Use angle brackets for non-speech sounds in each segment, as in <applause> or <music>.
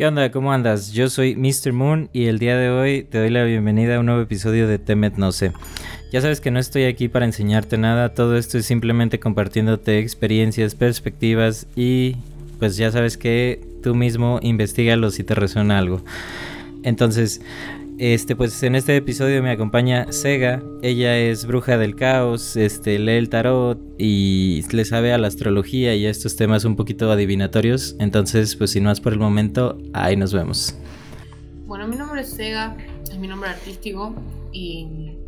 ¿Qué onda? ¿Cómo andas? Yo soy Mr. Moon y el día de hoy te doy la bienvenida a un nuevo episodio de Temet No sé. Ya sabes que no estoy aquí para enseñarte nada, todo esto es simplemente compartiéndote experiencias, perspectivas y pues ya sabes que tú mismo investigalo si te resuena algo. Entonces, este, pues en este episodio me acompaña Sega. Ella es bruja del caos, este, lee el tarot y le sabe a la astrología y a estos temas un poquito adivinatorios. Entonces, pues sin más por el momento, ahí nos vemos. Bueno, mi nombre es Sega, es mi nombre artístico y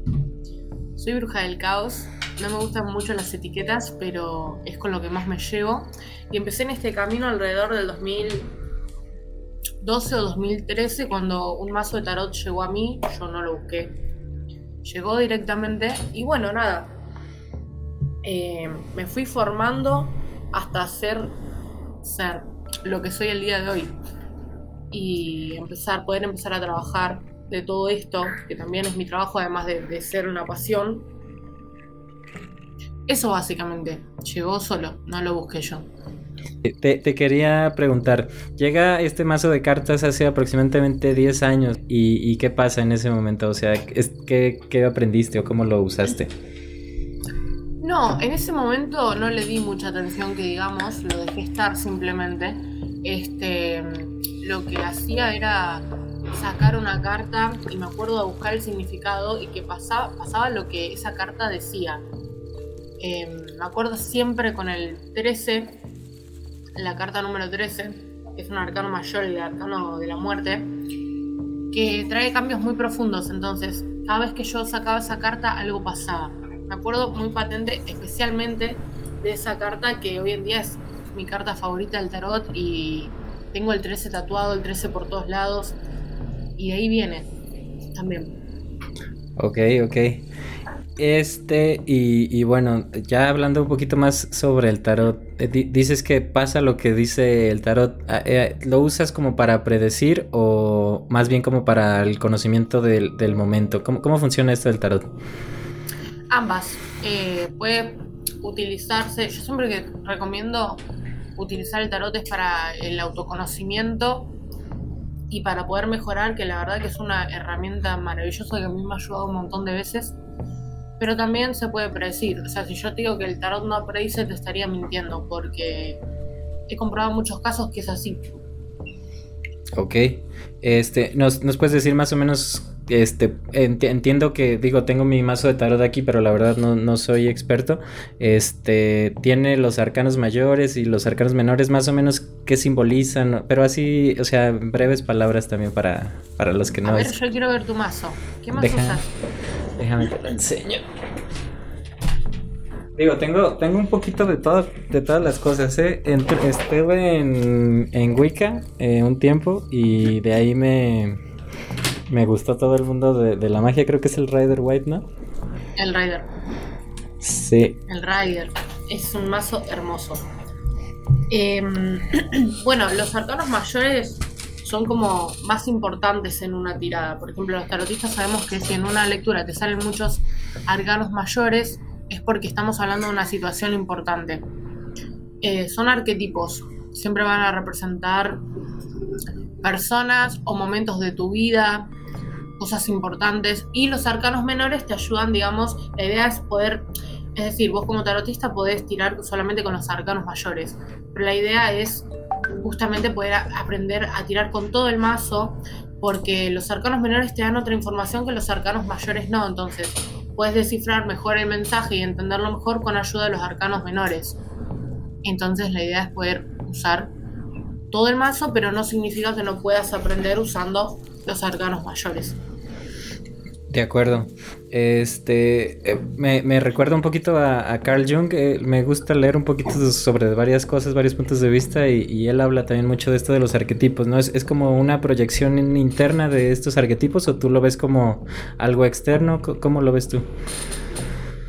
soy bruja del caos. No me gustan mucho las etiquetas, pero es con lo que más me llevo. Y empecé en este camino alrededor del 2000 2012 o 2013 cuando un mazo de tarot llegó a mí, yo no lo busqué. Llegó directamente y bueno, nada. Eh, me fui formando hasta ser, ser lo que soy el día de hoy. Y empezar, poder empezar a trabajar de todo esto, que también es mi trabajo, además de, de ser una pasión. Eso básicamente, llegó solo, no lo busqué yo. Te, quería preguntar, llega este mazo de cartas hace aproximadamente 10 años y, qué pasa en ese momento, o sea, ¿qué, ¿qué, aprendiste o cómo lo usaste? No, en ese momento no le di mucha atención que digamos, lo dejé estar simplemente. Este, lo que hacía era sacar una carta y me acuerdo de buscar el significado y que pasaba, pasaba lo que esa carta decía. Em, me acuerdo siempre con el 13 la carta número 13, que es un arcano mayor, el arcano de la muerte, que trae cambios muy profundos. Entonces, cada vez que yo sacaba esa carta, algo pasaba. Me acuerdo muy patente, especialmente de esa carta que hoy en día es mi carta favorita del tarot y tengo el 13 tatuado, el 13 por todos lados. Y de ahí viene también. Ok, ok. Este, y, bueno, ya hablando un poquito más sobre el tarot, eh, dices que pasa lo que dice el tarot, ah, eh, ¿lo usas como para predecir o más bien como para el conocimiento del, momento? ¿Cómo, funciona esto del tarot? Ambas. Eh, puede utilizarse, yo siempre que recomiendo utilizar el tarot es para el autoconocimiento y para poder mejorar, que la verdad que es una herramienta maravillosa que a mí me ha ayudado un montón de veces pero también se puede predecir. O sea, si yo te digo que el tarot no predice, te estaría mintiendo, porque he comprobado muchos casos que es así. Ok. Este, ¿nos, puedes decir más o menos este, entiendo que, digo, tengo mi mazo de tarot aquí, pero la verdad no, soy experto. Este, tiene los arcanos mayores y los arcanos menores, más o menos, ¿qué simbolizan? Pero así, o sea, breves palabras también para, para los que no... A ver, yo quiero ver tu mazo. ¿Qué mazo usas? Déjame te lo enseño. Digo, tengo, tengo un poquito de todo, de todas las cosas, ¿eh? estuve en, en Wicca eh, un tiempo y de ahí me, me gustó todo el mundo de, la magia. Creo que es el Rider White, ¿no? El Rider. Sí. El Rider. Es un mazo hermoso. Em, <clears throat> bueno, los arcanos mayores son como más importantes en una tirada. Por ejemplo, los tarotistas sabemos que si en una lectura te salen muchos arcanos mayores, es porque estamos hablando de una situación importante. Eh, son arquetipos, siempre van a representar personas o momentos de tu vida, cosas importantes, y los arcanos menores te ayudan, digamos, la idea es poder, es decir, vos como tarotista podés tirar solamente con los arcanos mayores, pero la idea es justamente poder aprender a tirar con todo el mazo, porque los arcanos menores te dan otra información que los arcanos mayores no, entonces puedes descifrar mejor el mensaje y entenderlo mejor con ayuda de los arcanos menores. Entonces la idea es poder usar todo el mazo, pero no significa que no puedas aprender usando los arcanos mayores. De acuerdo. Este eh, me, recuerda un poquito a, Carl Jung. Eh, me gusta leer un poquito sobre varias cosas, varios puntos de vista, y, él habla también mucho de esto de los arquetipos, ¿no? ¿Es, como una proyección interna de estos arquetipos o tú lo ves como algo externo? ¿Cómo lo ves tú?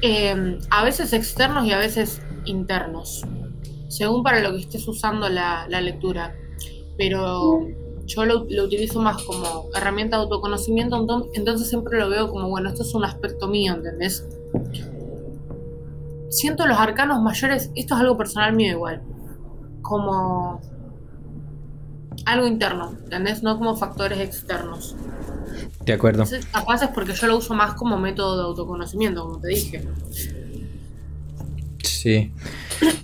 Em, a veces externos y a veces internos, según para lo que estés usando la, la lectura. Pero yo lo, utilizo más como herramienta de autoconocimiento, entonces siempre lo veo como, bueno, esto es un aspecto mío, ¿entendés? Siento los arcanos mayores, esto es algo personal mío igual, como algo interno, ¿entendés? No como factores externos. De acuerdo. Entonces, capaz es porque yo lo uso más como método de autoconocimiento, como te dije. Sí.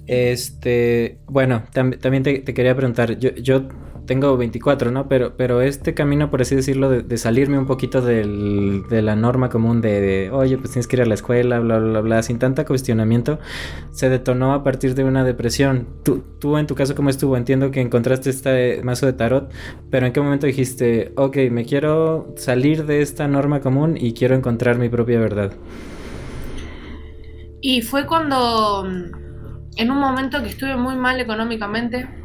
Este, bueno, también te, quería preguntar, yo, yo tengo 24, ¿no? Pero, pero este camino, por así decirlo, de, salirme un poquito de la norma común de, oye, pues tienes que ir a la escuela, bla, bla, bla, sin tanta cuestionamiento, se detonó a partir de una depresión. Tú, tú en tu caso, ¿cómo estuvo? Entiendo que encontraste este mazo de tarot, pero ¿en qué momento dijiste, ok, me quiero salir de esta norma común y quiero encontrar mi propia verdad? Y fue cuando, en un momento que estuve muy mal económicamente,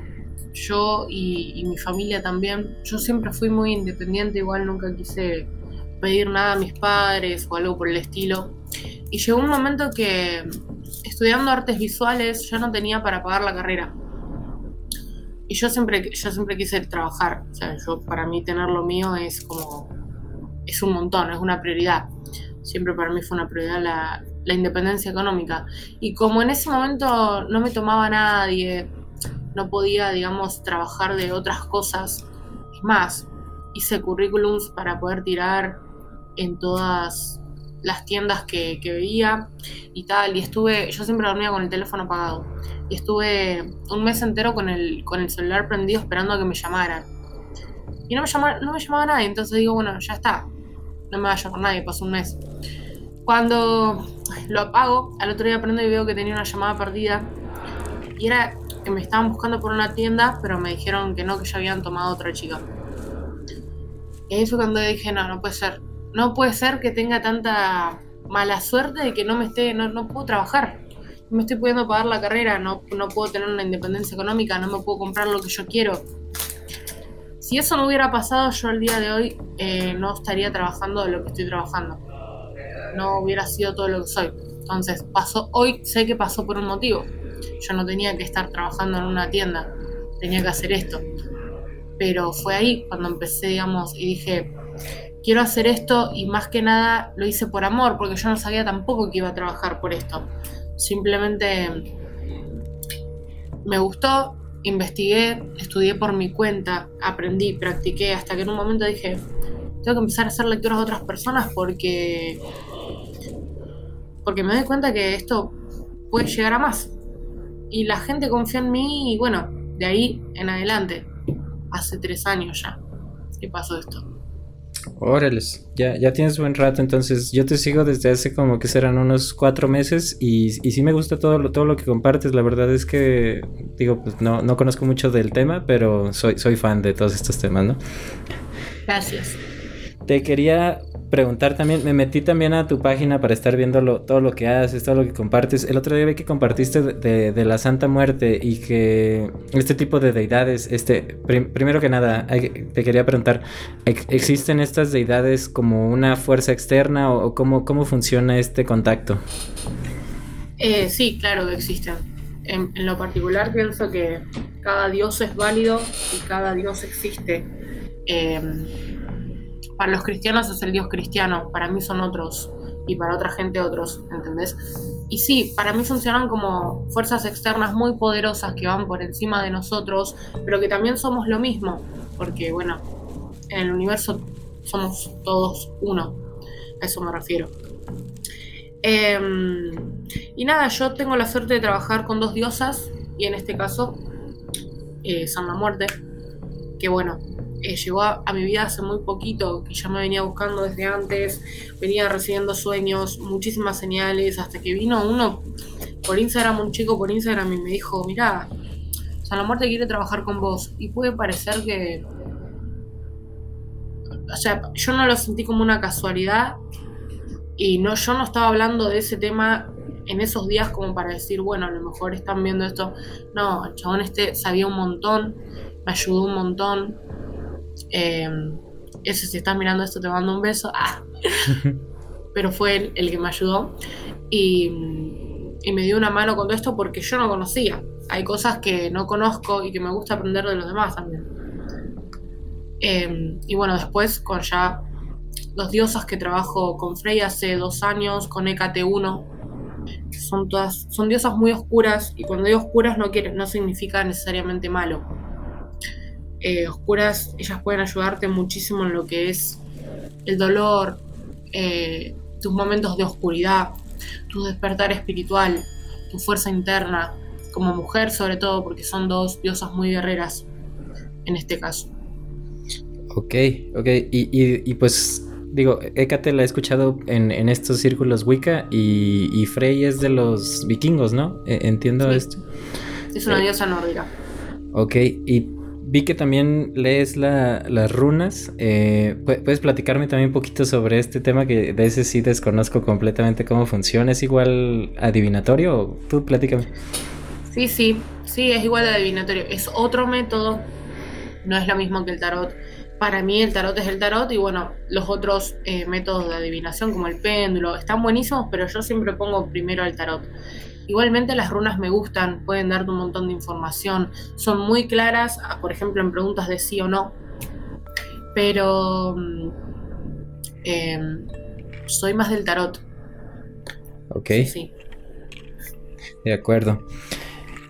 yo y, mi familia también. Yo siempre fui muy independiente, igual nunca quise pedir nada a mis padres o algo por el estilo. Y llegó un momento que estudiando artes visuales ya no tenía para pagar la carrera. Y yo siempre, yo siempre quise trabajar. O sea, yo, para mí tener lo mío es como. es un montón, es una prioridad. Siempre para mí fue una prioridad la, la independencia económica. Y como en ese momento no me tomaba nadie, no podía, digamos, trabajar de otras cosas. Más, hice currículums para poder tirar en todas las tiendas que, veía y tal. Y estuve, yo siempre dormía con el teléfono apagado. Y estuve un mes entero con el, con el celular prendido esperando a que me llamaran. Y no me, llamaba, no me llamaba nadie, entonces digo, bueno, ya está. No me va a llamar nadie, pasó un mes. Cuando lo apago, al otro día prendo y veo que tenía una llamada perdida. Y era que me estaban buscando por una tienda, pero me dijeron que no, que ya habían tomado otra chica. Y ahí cuando dije, no, no puede ser. No puede ser que tenga tanta mala suerte de que no me esté, no, no puedo trabajar. No me estoy pudiendo pagar la carrera, no, no puedo tener una independencia económica, no me puedo comprar lo que yo quiero. Si eso no hubiera pasado, yo el día de hoy eh, no estaría trabajando de lo que estoy trabajando. No hubiera sido todo lo que soy. Entonces, pasó, hoy sé que pasó por un motivo yo no tenía que estar trabajando en una tienda, tenía que hacer esto. Pero fue ahí cuando empecé, digamos, y dije, quiero hacer esto y más que nada lo hice por amor, porque yo no sabía tampoco que iba a trabajar por esto. Simplemente me gustó, investigué, estudié por mi cuenta, aprendí, practiqué, hasta que en un momento dije, tengo que empezar a hacer lecturas de otras personas porque porque me doy cuenta que esto puede llegar a más y la gente confió en mí y bueno, de ahí en adelante, hace tres años ya que pasó esto. Órale, ya, ya tienes buen rato, entonces yo te sigo desde hace como que serán unos cuatro meses y, y sí me gusta todo lo, todo lo que compartes, la verdad es que, digo, pues no, no conozco mucho del tema, pero soy, soy fan de todos estos temas, ¿no? Gracias. Te quería preguntar también, me metí también a tu página para estar viendo todo lo que haces, todo lo que compartes. El otro día vi que compartiste de, la Santa Muerte y que este tipo de deidades, este, primero que nada, te quería preguntar, ¿existen estas deidades como una fuerza externa o, cómo, cómo funciona este contacto? Eh, sí, claro existen. En, lo particular pienso que cada dios es válido y cada dios existe. Eh, para los cristianos es el Dios cristiano, para mí son otros y para otra gente otros, ¿entendés? Y sí, para mí funcionan como fuerzas externas muy poderosas que van por encima de nosotros, pero que también somos lo mismo, porque bueno, en el universo somos todos uno, a eso me refiero. Em, y nada, yo tengo la suerte de trabajar con dos diosas, y en este caso, eh, San la Muerte, que bueno, eh, llegó a, mi vida hace muy poquito, que ya me venía buscando desde antes, venía recibiendo sueños, muchísimas señales, hasta que vino uno por Instagram, un chico por Instagram y me dijo, mira, San la Muerte quiere trabajar con vos. Y puede parecer que... O sea, yo no lo sentí como una casualidad y no, yo no estaba hablando de ese tema en esos días como para decir, bueno, a lo mejor están viendo esto. No, el chabón este sabía un montón, me ayudó un montón. Eh, ese, si estás mirando esto, te mando un beso. Ah. <laughs> Pero fue él el que me ayudó. Y, me dio una mano con todo esto porque yo no conocía. Hay cosas que no conozco y que me gusta aprender de los demás también. Eh, y bueno, después con ya los diosas que trabajo con Frey hace dos años, con EKT1, son todas, son diosas muy oscuras y cuando digo oscuras no, quiere, no significa necesariamente malo eh, oscuras, ellas pueden ayudarte muchísimo en lo que es el dolor, eh, tus momentos de oscuridad, tu despertar espiritual, tu fuerza interna, como mujer sobre todo, porque son dos diosas muy guerreras en este caso. Ok, ok, y, pues digo, Hécate la he escuchado en, estos círculos Wicca y, Frey es de los vikingos, ¿no? E, entiendo esto. Es una eh, diosa nórdica. Ok, y vi que también lees las runas. Eh, ¿Puedes platicarme también un poquito sobre este tema que de ese sí desconozco completamente cómo funciona? ¿Es igual adivinatorio tú platícame? Sí, sí, sí, es igual adivinatorio. Es otro método, no es lo mismo que el tarot. Para mí el tarot es el tarot y bueno, los otros eh, métodos de adivinación como el péndulo están buenísimos, pero yo siempre pongo primero el tarot. Igualmente las runas me gustan, pueden darte un montón de información, son muy claras, ah, por ejemplo en preguntas de sí o no, pero mm, em, soy más del tarot. Ok. Sí. De acuerdo.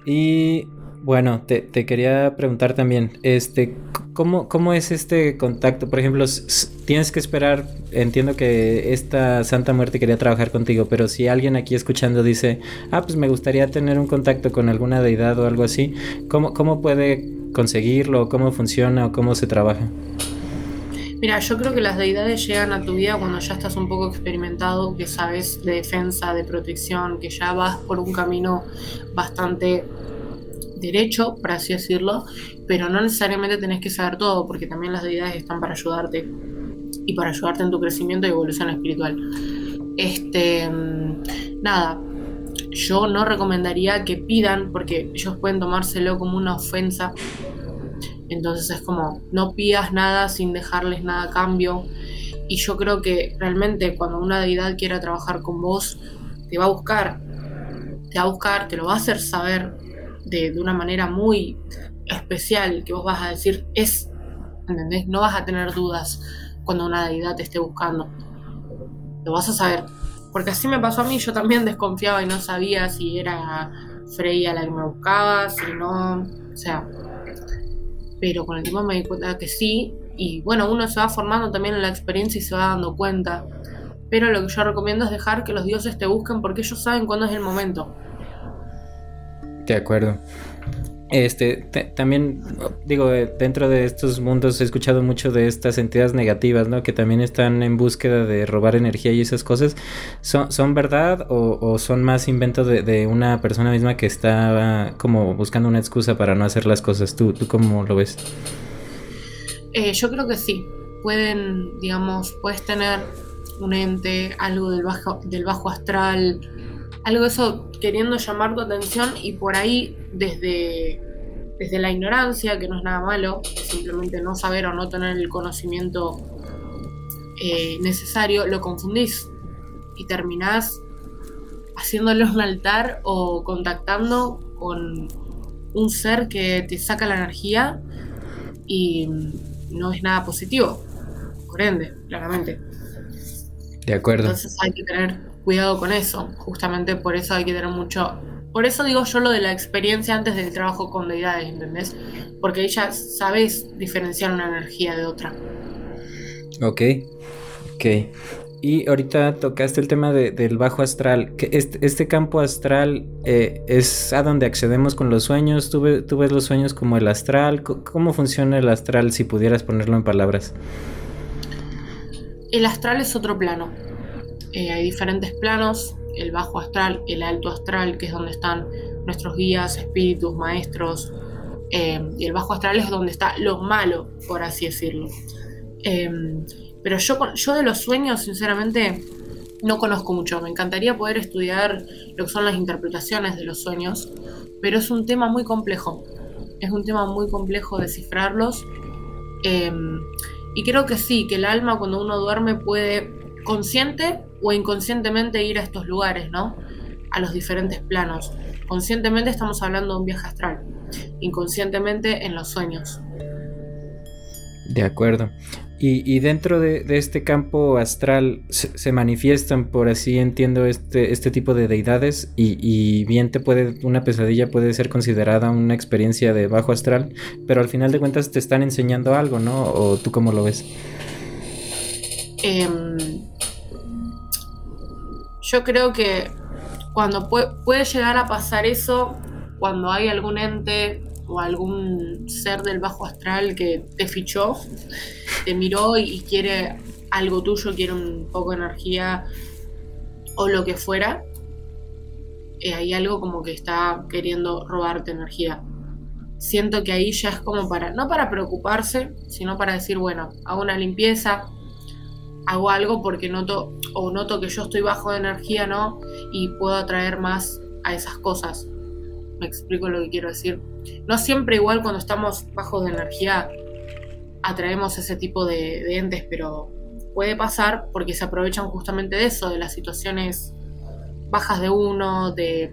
Y bueno, te, te, quería preguntar también, este, ¿cómo, ¿cómo es este contacto? Por ejemplo, tienes que esperar, entiendo que esta Santa Muerte quería trabajar contigo, pero si alguien aquí escuchando dice, ah, pues me gustaría tener un contacto con alguna deidad o algo así, ¿cómo, cómo puede conseguirlo? ¿Cómo funciona o cómo se trabaja? Mira, yo creo que las deidades llegan a tu vida cuando ya estás un poco experimentado, que sabes de defensa, de protección, que ya vas por un camino bastante derecho, por así decirlo, pero no necesariamente tenés que saber todo, porque también las deidades están para ayudarte y para ayudarte en tu crecimiento y evolución espiritual. Este, nada, yo no recomendaría que pidan, porque ellos pueden tomárselo como una ofensa. Entonces es como, no pidas nada sin dejarles nada a cambio. Y yo creo que realmente cuando una deidad quiera trabajar con vos, te va a buscar. Te va a buscar, te lo va a hacer saber de, una manera muy especial que vos vas a decir es, ¿entendés? No vas a tener dudas cuando una deidad te esté buscando. Lo vas a saber. Porque así me pasó a mí, yo también <laughs> desconfiaba y no sabía si era Freya la que me buscaba, si no, o sea. Pero con el tiempo me di cuenta que sí, y bueno, uno se va formando también en la experiencia y se va dando cuenta. Pero lo que yo recomiendo es dejar que los dioses te busquen porque ellos saben cuándo es el momento. De acuerdo. Este, también, digo, dentro de estos mundos he escuchado mucho de estas entidades negativas, ¿no? Que también están en búsqueda de robar energía y esas cosas. ¿Son, son verdad o, son más inventos de, una persona misma que está como buscando una excusa para no hacer las cosas? ¿Tú, tú cómo lo ves? Eh, yo creo que sí. Pueden, digamos, puedes tener un ente, algo del bajo, del bajo astral, algo eso queriendo llamar tu atención y por ahí desde, desde la ignorancia, que no es nada malo, simplemente no saber o no tener el conocimiento eh, necesario, lo confundís y terminás haciéndole un altar o contactando con un ser que te saca la energía y no es nada positivo, por ende, claramente. De acuerdo. Entonces hay que tener cuidado con eso. Justamente por eso hay que tener mucho. Por eso digo yo lo de la experiencia antes del trabajo con deidades, ¿entendés? Porque ya sabes diferenciar una energía de otra. Ok, ok. Y ahorita tocaste el tema del bajo astral. Que este, este, campo astral eh, es a donde accedemos con los sueños. ¿Tú, ¿Tú, ves los sueños como el astral? ¿Cómo funciona el astral si pudieras ponerlo en palabras? El astral es otro plano. Eh, hay diferentes planos, el bajo astral, el alto astral, que es donde están nuestros guías, espíritus, maestros, eh, y el bajo astral es donde está lo malo, por así decirlo. Eh, pero yo, yo de los sueños, sinceramente, no conozco mucho. Me encantaría poder estudiar lo que son las interpretaciones de los sueños, pero es un tema muy complejo. Es un tema muy complejo descifrarlos. y creo que sí, que el alma cuando uno duerme puede consciente o inconscientemente ir a estos lugares, ¿no? A los diferentes planos. Conscientemente estamos hablando de un viaje astral, inconscientemente en los sueños. De acuerdo. Y, dentro de, este campo astral se, manifiestan, por así entiendo, este, este tipo de deidades y, bien te puede, una pesadilla puede ser considerada una experiencia de bajo astral, pero al final de cuentas te están enseñando algo, ¿no? ¿O tú cómo lo ves? Em, yo creo que cuando puede llegar a pasar eso, cuando hay algún ente o algún ser del bajo astral que te fichó, te miró y quiere algo tuyo, quiere un poco de energía o lo que fuera, eh, hay algo como que está queriendo robarte energía. Siento que ahí ya es como para, no para preocuparse, sino para decir, bueno, hago una limpieza, hago algo porque noto o noto que yo estoy bajo de energía, ¿no? Y puedo atraer más a esas cosas. Me explico lo que quiero decir. No siempre igual cuando estamos bajos de energía atraemos ese tipo de, entes, pero puede pasar porque se aprovechan justamente de eso, de las situaciones bajas de uno, de...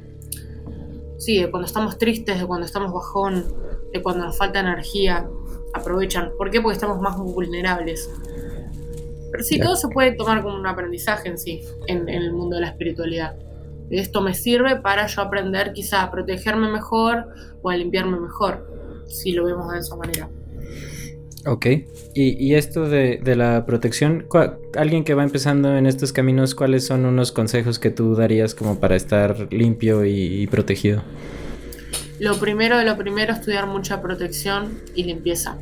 Sí, de cuando estamos tristes, de cuando estamos bajón, de cuando nos falta energía, aprovechan. ¿Por qué? Porque estamos más vulnerables. Pero sí, todo se puede tomar como un aprendizaje en sí, en, el mundo de la espiritualidad. Esto me sirve para yo aprender quizá a protegerme mejor o a limpiarme mejor, si lo vemos de esa manera. Ok, y, esto de, la protección, alguien que va empezando en estos caminos, ¿cuáles son unos consejos que tú darías como para estar limpio y, y protegido? Lo primero de lo primero, estudiar mucha protección y limpieza.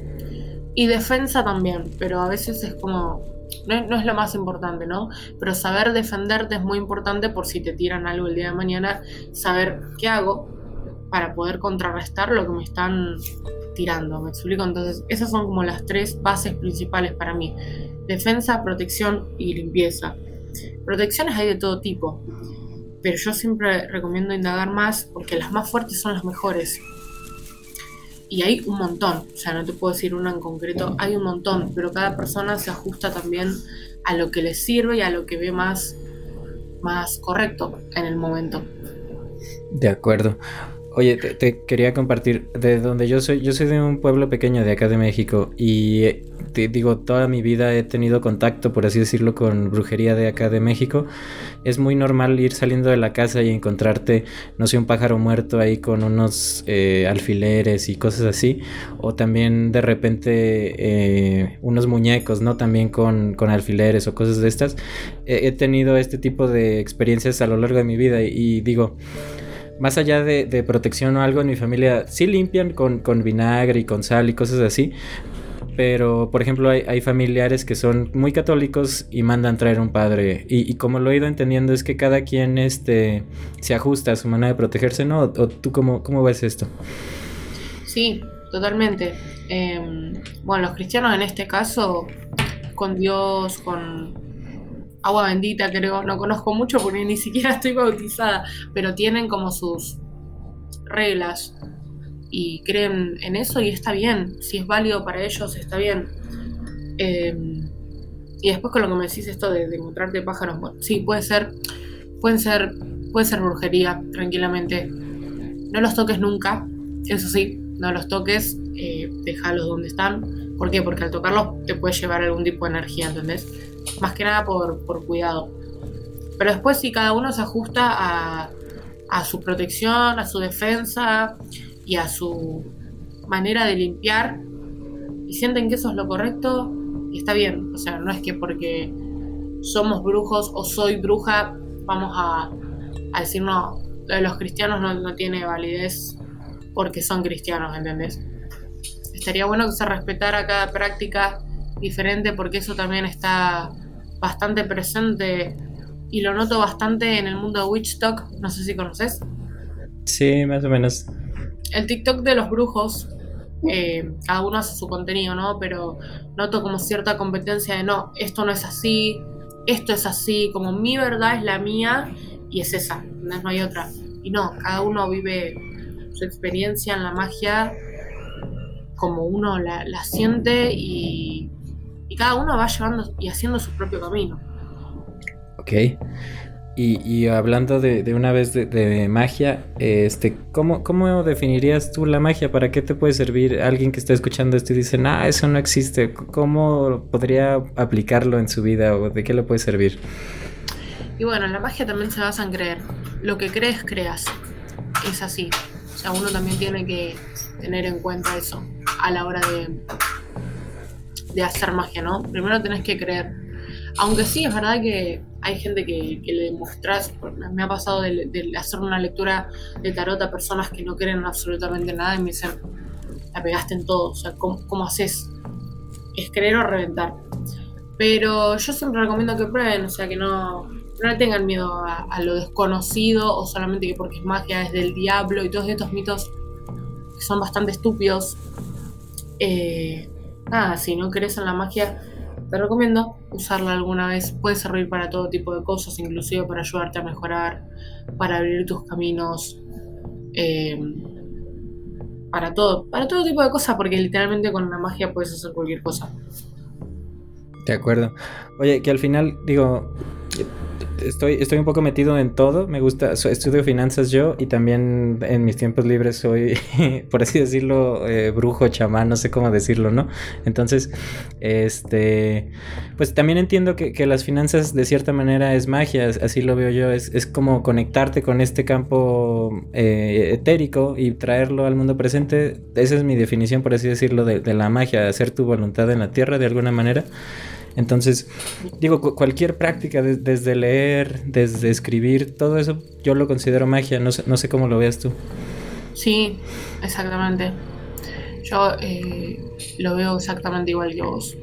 Y defensa también, pero a veces es como no, es lo más importante, ¿no? Pero saber defenderte es muy importante por si te tiran algo el día de mañana, saber qué hago para poder contrarrestar lo que me están tirando, ¿me explico? Entonces, esas son como las tres bases principales para mí. Defensa, protección y limpieza. Protecciones hay de todo tipo, pero yo siempre recomiendo indagar más porque las más fuertes son las mejores. Y hay un montón, o sea, no te puedo decir una en concreto, hay un montón, pero cada persona se ajusta también a lo que le sirve y a lo que ve más, más correcto en el momento. De acuerdo. Oye, te, quería compartir de donde yo soy. Yo soy de un pueblo pequeño de acá de México y eh, te digo, toda mi vida he tenido contacto, por así decirlo, con brujería de acá de México. Es muy normal ir saliendo de la casa y encontrarte, no sé, un pájaro muerto ahí con unos eh, alfileres y cosas así. O también de repente eh, unos muñecos, ¿no? También con, alfileres o cosas de estas. he tenido este tipo de experiencias a lo largo de mi vida y digo más allá de, protección o algo, en mi familia sí limpian con, vinagre y con sal y cosas así. Pero, por ejemplo, hay, familiares que son muy católicos y mandan traer un padre. Y, como lo he ido entendiendo es que cada quien este, se ajusta a su manera de protegerse, ¿no? ¿O, tú cómo, cómo ves esto? Sí, totalmente. Em, bueno, los cristianos en este caso, con Dios, con, agua bendita, creo, no conozco mucho porque ni siquiera <laughs> estoy bautizada, pero tienen como sus reglas y creen en eso y está bien, si es válido para ellos está bien. Em, y después con lo que me decís esto de, encontrarte pájaros, sí, puede ser, pueden ser, puede ser brujería, tranquilamente. No los toques nunca, eso sí, no los toques, eh, déjalos donde están. ¿Por qué? Porque al tocarlos te puede llevar algún tipo de energía, ¿entendés? Más que nada por, cuidado. Pero después si cada uno se ajusta a, a su protección, a su defensa y a su manera de limpiar y sienten que eso es lo correcto está bien. O sea, no es que porque somos brujos o soy bruja vamos a, a decir no, lo de los cristianos no, no, tiene validez porque son cristianos, ¿entendés? Estaría bueno que se respetara cada práctica diferente porque eso también está bastante presente y lo noto bastante en el mundo de Witch Talk, no sé si conoces. Sí, más o menos. El TikTok de los brujos, eh, cada uno hace su contenido, ¿no? Pero noto como cierta competencia de no, esto no es así, esto es así, como mi verdad es la mía y es esa, no, hay otra. Y no, cada uno vive su experiencia en la magia como uno la, la siente y cada uno va llevando y haciendo su propio camino. Ok. Y, hablando de, una vez de, magia, este, ¿cómo, ¿cómo, definirías tú la magia? ¿Para qué te puede servir alguien que está escuchando esto y dice, ah, eso no existe? ¿Cómo podría aplicarlo en su vida o de qué le puede servir? Y bueno, la magia también se basa en creer. Lo que crees, creas. Es así. O sea, uno también tiene que tener en cuenta eso a la hora de, de hacer magia, ¿no? Primero tenés que creer. Aunque sí, es verdad que hay gente que, le demuestras, me ha pasado de, hacer una lectura de tarot a personas que no creen absolutamente nada y me dicen, la pegaste en todo, o sea, ¿cómo, haces? Es creer o reventar. Pero yo siempre recomiendo que prueben, o sea, que no, no tengan miedo a, lo desconocido o solamente que porque es magia es del diablo y todos estos mitos que son bastante estúpidos. Eh, nada, si no crees en la magia, te recomiendo usarla alguna vez. Puede servir para todo tipo de cosas, inclusive para ayudarte a mejorar, para abrir tus caminos, eh, para todo, para todo tipo de cosas, porque literalmente con la magia puedes hacer cualquier cosa. De acuerdo. Oye, que al final, digo, estoy, estoy un poco metido en todo. Me gusta, estudio finanzas yo y también en mis tiempos libres soy, <laughs> por así decirlo, eh, brujo, chamán, no sé cómo decirlo, ¿no? Entonces, este, pues también entiendo que, las finanzas de cierta manera es magia, así lo veo yo, es, como conectarte con este campo eh, etérico y traerlo al mundo presente. Esa es mi definición, por así decirlo, de, de la magia, hacer tu voluntad en la tierra de alguna manera. Entonces, digo, cualquier práctica, desde leer, desde escribir, todo eso yo lo considero magia, no sé, no sé cómo lo veas tú. Sí, exactamente. Yo eh, lo veo exactamente igual que vos.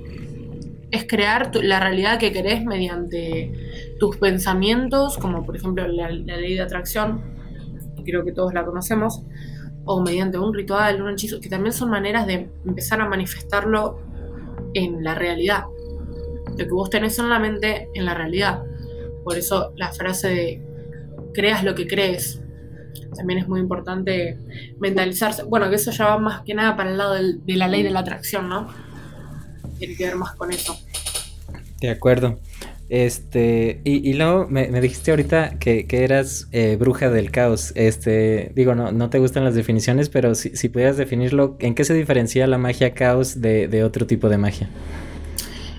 Es crear la realidad que querés mediante tus pensamientos, como por ejemplo la, la ley de atracción, creo que todos la conocemos, o mediante un ritual, un hechizo, que también son maneras de empezar a manifestarlo en la realidad lo que vos tenés en la mente en la realidad. Por eso la frase de creas lo que crees. También es muy importante mentalizarse. Bueno, que eso ya va más que nada para el lado de la ley de la atracción, ¿no? Tiene que ver más con eso. De acuerdo. Este, y, luego me, dijiste ahorita que, eras eh, bruja del caos. Este, digo, no, no te gustan las definiciones, pero si, si pudieras definirlo, ¿en qué se diferencia la magia caos de, de otro tipo de magia?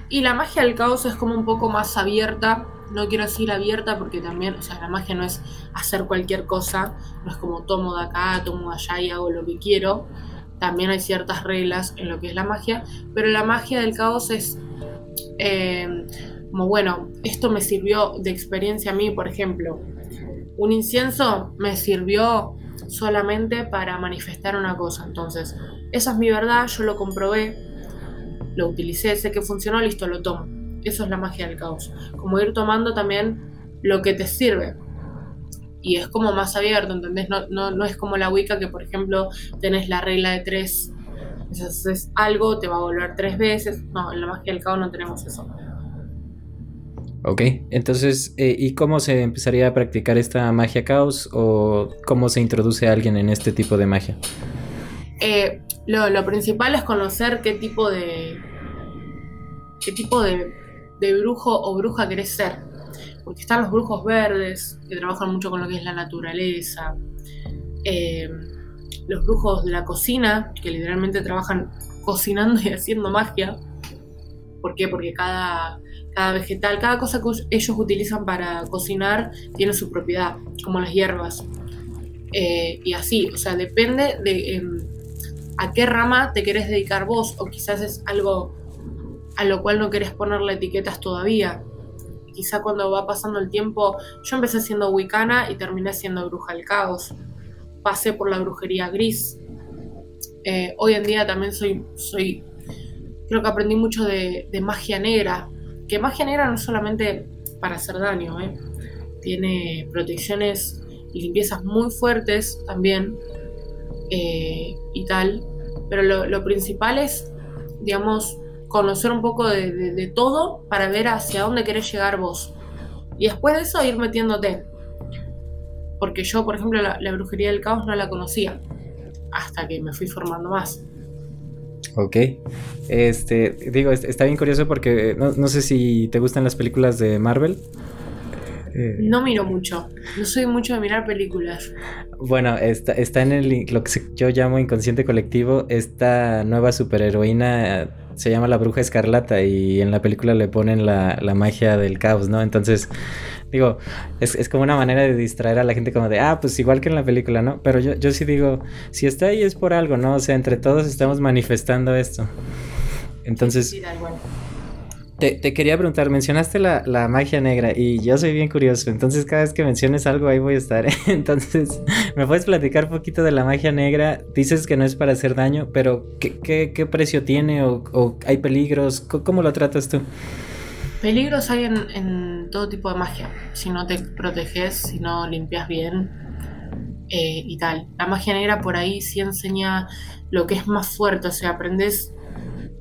Y la magia del caos es como un poco más abierta. No quiero decir abierta porque también, o sea, la magia no es hacer cualquier cosa. No es como tomo de acá, tomo de allá y hago lo que quiero. También hay ciertas reglas en lo que es la magia. Pero la magia del caos es eh, como, bueno, esto me sirvió de experiencia a mí, por ejemplo. Un incienso me sirvió solamente para manifestar una cosa. Entonces, esa es mi verdad, yo lo comprobé, lo utilicé, sé que funcionó, listo, lo tomo. Eso es la magia del caos. Como ir tomando también lo que te sirve. Y es como más abierto, ¿entendés? No, no, es como la Wicca que, por ejemplo, tenés la regla de tres. Si haces algo, te va a volver tres veces. No, en la magia del caos no tenemos eso. Ok, entonces, eh, ¿y cómo se empezaría a practicar esta magia caos o cómo se introduce a alguien en este tipo de magia? Eh, lo, principal es conocer qué tipo de. qué tipo de, brujo o bruja querés ser. Porque están los brujos verdes, que trabajan mucho con lo que es la naturaleza. Eh, los brujos de la cocina, que literalmente trabajan cocinando y haciendo magia. ¿Por qué? Porque cada, cada vegetal, cada cosa que ellos utilizan para cocinar tiene su propiedad, como las hierbas. Eh, y así, o sea, depende de, em, a qué rama te querés dedicar vos o quizás es algo a lo cual no querés ponerle etiquetas todavía. Quizá cuando va pasando el tiempo, yo empecé siendo wicana y terminé siendo bruja del caos. Pasé por la brujería gris. Eh, hoy en día también soy, soy, creo que aprendí mucho de, magia negra. Que magia negra no es solamente para hacer daño, ¿eh? tiene protecciones y limpiezas muy fuertes también eh, y tal. Pero lo, principal es, digamos, conocer un poco de, todo para ver hacia dónde querés llegar vos. Y después de eso ir metiéndote. Porque yo, por ejemplo, la, brujería del caos no la conocía. Hasta que me fui formando más. Ok. Este, digo, está bien curioso porque no, no sé si te gustan las películas de Marvel. Eh, No miro mucho. No soy mucho de mirar películas. Bueno, está, está en el, lo que yo llamo inconsciente colectivo. Esta nueva superheroína eh, se llama la Bruja Escarlata y en la película le ponen la, la magia del caos, ¿no? Entonces, digo, es, es como una manera de distraer a la gente como de, ah, pues igual que en la película, ¿no? Pero yo, yo sí digo, si está ahí es por algo, ¿no? O sea, entre todos estamos manifestando esto. Entonces, Sí. Te, quería preguntar, mencionaste la, la magia negra y yo soy bien curioso, entonces cada vez que menciones algo ahí voy a estar. <laughs> Entonces, ¿me puedes platicar un poquito de la magia negra? Dices que no es para hacer daño, pero ¿qué, qué, precio tiene o, o hay peligros? ¿Cómo, lo tratas tú? Peligros hay en, en todo tipo de magia. Si no te proteges, si no limpias bien eh, y tal. La magia negra por ahí sí enseña lo que es más fuerte. O sea, aprendes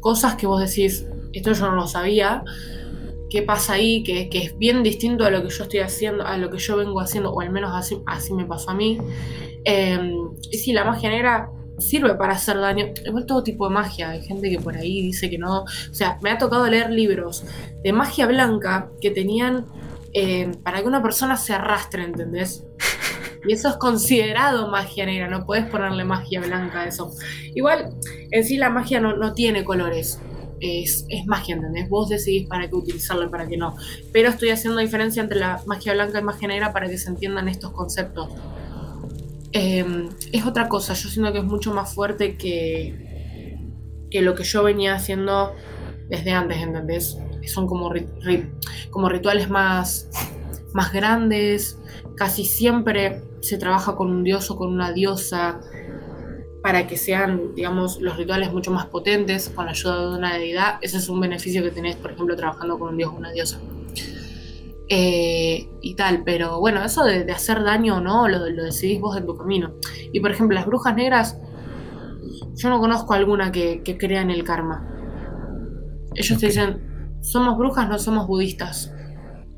cosas que vos decís, esto yo no lo sabía. ¿Qué pasa ahí? Que, que es bien distinto a lo que yo estoy haciendo, a lo que yo vengo haciendo, o al menos así, así me pasó a mí. Eh, y sí, la magia negra sirve para hacer daño. Igual todo tipo de magia. Hay gente que por ahí dice que no. O sea, me ha tocado leer libros de magia blanca que tenían eh, para que una persona se arrastre, ¿entendés? Y eso es considerado magia negra, no puedes ponerle magia blanca a eso. Igual, en sí la magia no, no tiene colores. Es, es magia, ¿entendés? Vos decidís para qué utilizarla y para qué no. Pero estoy haciendo diferencia entre la magia blanca y magia negra para que se entiendan estos conceptos. Eh, es otra cosa, yo siento que es mucho más fuerte que, que lo que yo venía haciendo desde antes, ¿entendés? Son como, como rituales más, más grandes, casi siempre se trabaja con un dios o con una diosa para que sean, digamos, los rituales mucho más potentes con la ayuda de una deidad. Ese es un beneficio que tenés, por ejemplo, trabajando con un dios o una diosa. Eh, y tal, pero bueno, eso de, de hacer daño o no, lo, lo decidís vos en tu camino. Y por ejemplo, las brujas negras, yo no conozco alguna que, que crea en el karma. Ellos te dicen, somos brujas, no somos budistas,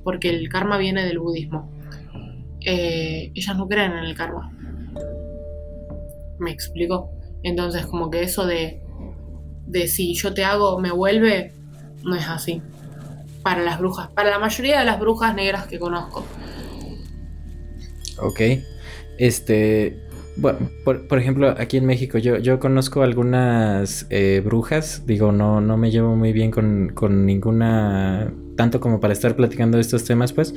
porque el karma viene del budismo. Eh, ellas no creen en el karma. ¿Me explico? Entonces, como que eso de, de si yo te hago, me vuelve, no es así. Para las brujas, para la mayoría de las brujas negras que conozco. Ok. Este. Bueno, por, por ejemplo, aquí en México yo, yo conozco algunas eh, brujas. Digo, no, no me llevo muy bien con, con ninguna. Tanto como para estar platicando estos temas, pues.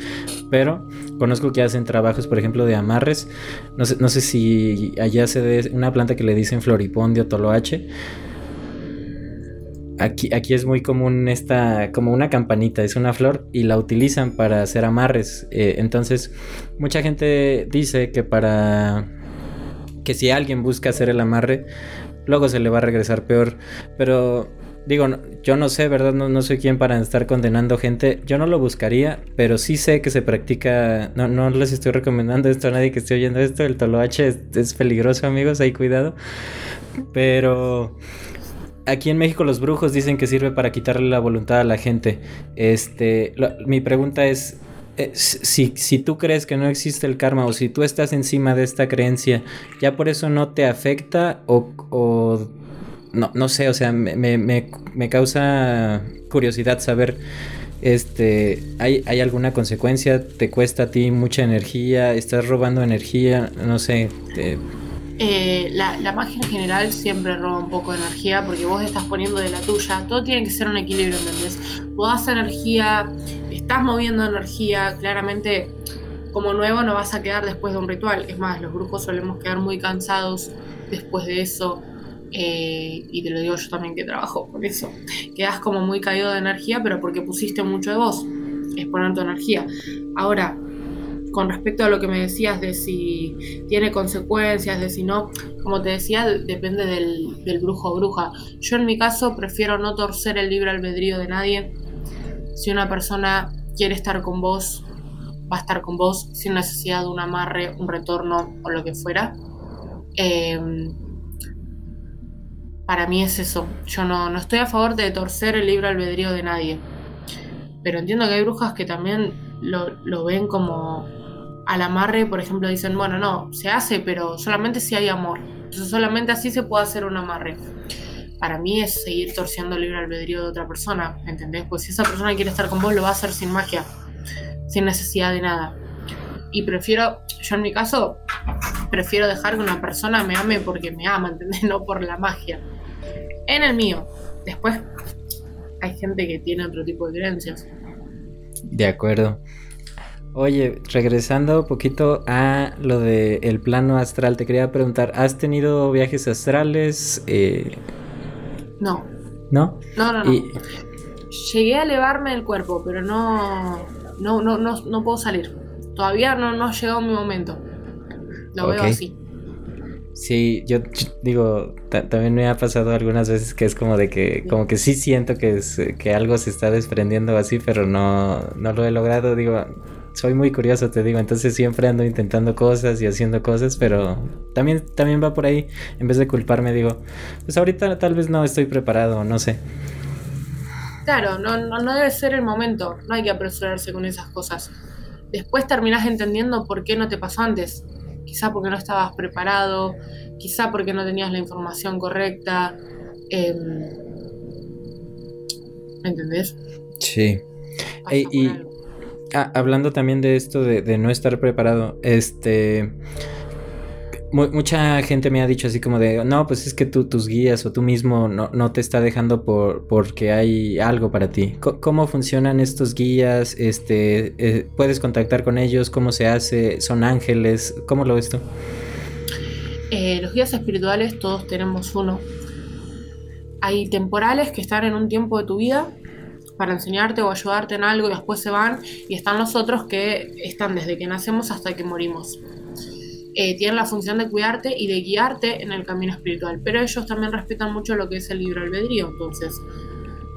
Pero conozco que hacen trabajos, por ejemplo, de amarres. No sé, no sé si allá se ve una planta que le dicen floripondio toloache. Aquí, aquí es muy común esta, como una campanita, es una flor y la utilizan para hacer amarres. Eh, entonces, mucha gente dice que para que si alguien busca hacer el amarre, luego se le va a regresar peor. Pero digo, yo no sé, ¿verdad? No, soy quien para estar condenando gente. Yo no lo buscaría, pero sí sé que se practica. No, no les estoy recomendando esto a nadie que esté oyendo esto. El toloache es, es peligroso, amigos, hay cuidado. Pero aquí en México los brujos dicen que sirve para quitarle la voluntad a la gente. Este, mi pregunta es, eh, si, si tú crees que no existe el karma o si tú estás encima de esta creencia, ¿ya por eso no te afecta o, o no, no sé, o sea, me, me- me- causa curiosidad saber, este, ¿hay, ¿hay alguna consecuencia? ¿Te cuesta a ti mucha energía? ¿Estás robando energía? No sé. Eh, la, la magia en general siempre roba un poco de energía porque vos estás poniendo de la tuya. Todo tiene que ser un equilibrio, ¿entendés? Vos das energía, estás moviendo energía. Claramente, como nuevo, no vas a quedar después de un ritual. Es más, los brujos solemos quedar muy cansados después de eso. Eh, y te lo digo yo también que trabajo con eso. Quedas como muy caído de energía, pero porque pusiste mucho de vos. Es poner tu energía. Ahora, con respecto a lo que me decías de si tiene consecuencias, de si no, como te decía, depende del, del brujo o bruja. Yo en mi caso prefiero no torcer el libre albedrío de nadie. Si una persona quiere estar con vos, va a estar con vos sin necesidad de un amarre, un retorno o lo que fuera. Eh, para mí es eso. Yo no, no estoy a favor de torcer el libre albedrío de nadie. Pero entiendo que hay brujas que también lo, lo ven como al amarre, por ejemplo, dicen, bueno, no, se hace, pero solamente si hay amor. Solamente así se puede hacer un amarre. Para mí es seguir torciendo el libre albedrío de otra persona, ¿entendés? Pues si esa persona quiere estar con vos, lo va a hacer sin magia. sin necesidad de nada. Y prefiero, yo en mi caso, prefiero dejar que una persona me ame porque me ama, ¿entendés? <laughs> No por la magia. En el mío. Después hay gente que tiene otro tipo de creencias. De acuerdo. Oye, regresando un poquito a lo del el plano astral, te quería preguntar, ¿has tenido viajes astrales? Eh, no. ¿No? No, no, no. Llegué a elevarme el cuerpo, pero no, no, no, no, puedo salir. Todavía no, no ha llegado mi momento. Lo veo así. Sí, yo digo, también me ha pasado algunas veces que es como de que, como que sí siento que, es, que algo se está desprendiendo así, pero no, no lo he logrado. Digo, soy muy curioso, te digo, entonces siempre ando intentando cosas y haciendo cosas, pero también, también va por ahí, en vez de culparme, digo, pues ahorita tal vez no estoy preparado, no sé. Claro, no, no, no debe ser el momento, no hay que apresurarse con esas cosas. Después terminás entendiendo por qué no te pasó antes. Quizá porque no estabas preparado, quizá porque no tenías la información correcta. Eh, ¿Me entendés? Sí. y, Ah, hablando también de esto de, no estar preparado, este... mucha gente me ha dicho así como de, no, pues es que tú, tus guías o tú mismo no, te está dejando por, porque hay algo para ti. ¿Cómo funcionan estos guías? Este, eh, ¿Puedes contactar con ellos? ¿Cómo se hace? ¿Son ángeles? ¿Cómo lo ves tú? Eh, los guías espirituales todos tenemos uno. Hay temporales que están en un tiempo de tu vida para enseñarte o ayudarte en algo y después se van y están los otros que están desde que nacemos hasta que morimos. Eh, tienen la función de cuidarte y de guiarte en el camino espiritual, pero ellos también respetan mucho lo que es el libre albedrío, entonces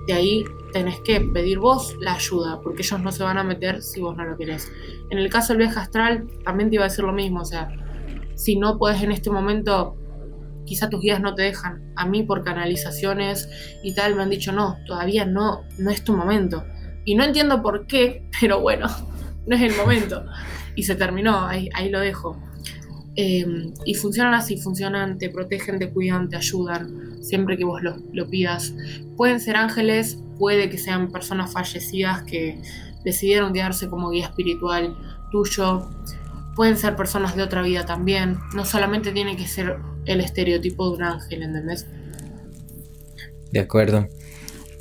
de ahí tenés que pedir vos la ayuda, porque ellos no se van a meter si vos no lo querés. En el caso del viaje astral, también te iba a decir lo mismo, o sea, si no puedes en este momento quizá tus guías no te dejan. A mí por canalizaciones y tal me han dicho, no, todavía no, no es tu momento. Y no entiendo por qué, pero bueno, <laughs> no es el momento. Y se terminó, ahí, ahí lo dejo. Em, y funcionan así, funcionan, te protegen, te cuidan, te ayudan, siempre que vos lo, lo pidas. Pueden ser ángeles, puede que sean personas fallecidas que decidieron quedarse como guía espiritual tuyo pueden ser personas de otra vida también. No solamente tiene que ser el estereotipo de un ángel, ¿entendés? De acuerdo.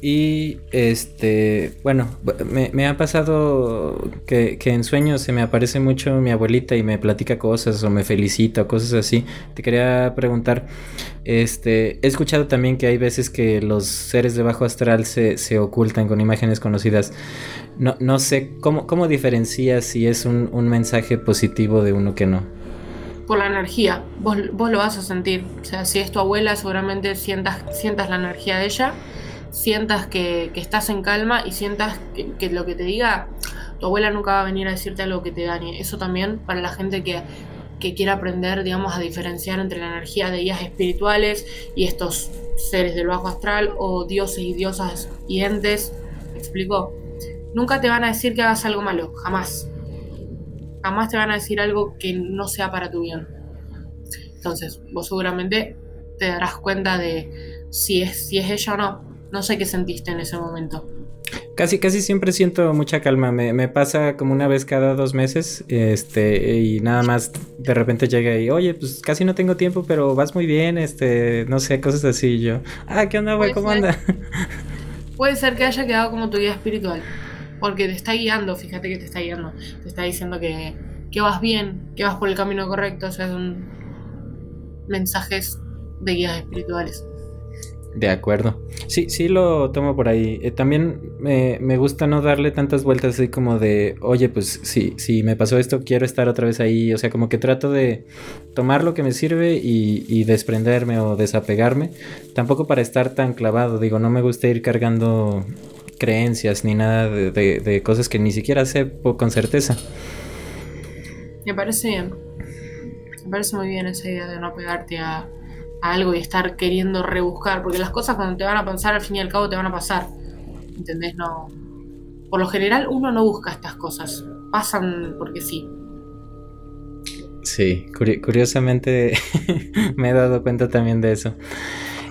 Y este, bueno, me, ha pasado que, en sueños se me aparece mucho mi abuelita y me platica cosas o me felicita o cosas así. Te quería preguntar, este, he escuchado también que hay veces que los seres de bajo astral se, se ocultan con imágenes conocidas. No, no sé, ¿cómo, cómo diferencias si es un, un mensaje positivo de uno que no? por la energía. Vos, vos, lo vas a sentir. O sea, si es tu abuela, seguramente sientas la energía de ella sientas que, estás en calma y sientas que, lo que te diga, tu abuela nunca va a venir a decirte algo que te dañe. Eso también para la gente que, que quiere aprender, digamos, a diferenciar entre la energía de guías espirituales y estos seres del bajo astral o dioses y diosas y entes. ¿Me explico? Nunca te van a decir que hagas algo malo, jamás. Jamás te van a decir algo que no sea para tu bien. Entonces, vos seguramente te darás cuenta de si es, si es ella o no. No sé qué sentiste en ese momento. Casi, casi siempre siento mucha calma. Me, pasa como una vez cada dos meses. Este, y nada más de repente llega y, oye, pues casi no tengo tiempo, pero vas muy bien, este, no sé, cosas así. yo, ah, ¿qué onda, güey? ¿Cómo anda? <laughs> Puede ser que haya quedado como tu guía espiritual. Porque te está guiando, fíjate que te está guiando. Te está diciendo que, que vas bien, que vas por el camino correcto. O sea, son mensajes de guías espirituales. De acuerdo. Sí, sí lo tomo por ahí. Eh, también me, gusta no darle tantas vueltas así como de, oye, pues sí, si me pasó esto, quiero estar otra vez ahí. O sea, como que trato de tomar lo que me sirve y, desprenderme o desapegarme. Tampoco para estar tan clavado. Digo, no me gusta ir cargando creencias ni nada de, de cosas que ni siquiera sé con certeza. Me parece bien. Me parece muy bien esa idea de no pegarte a algo y estar queriendo rebuscar, porque las cosas cuando te van a pasar, al fin y al cabo te van a pasar. ¿Entendés? No. Por lo general uno no busca estas cosas, pasan porque sí. Sí, curiosamente <laughs> me he dado cuenta también de eso.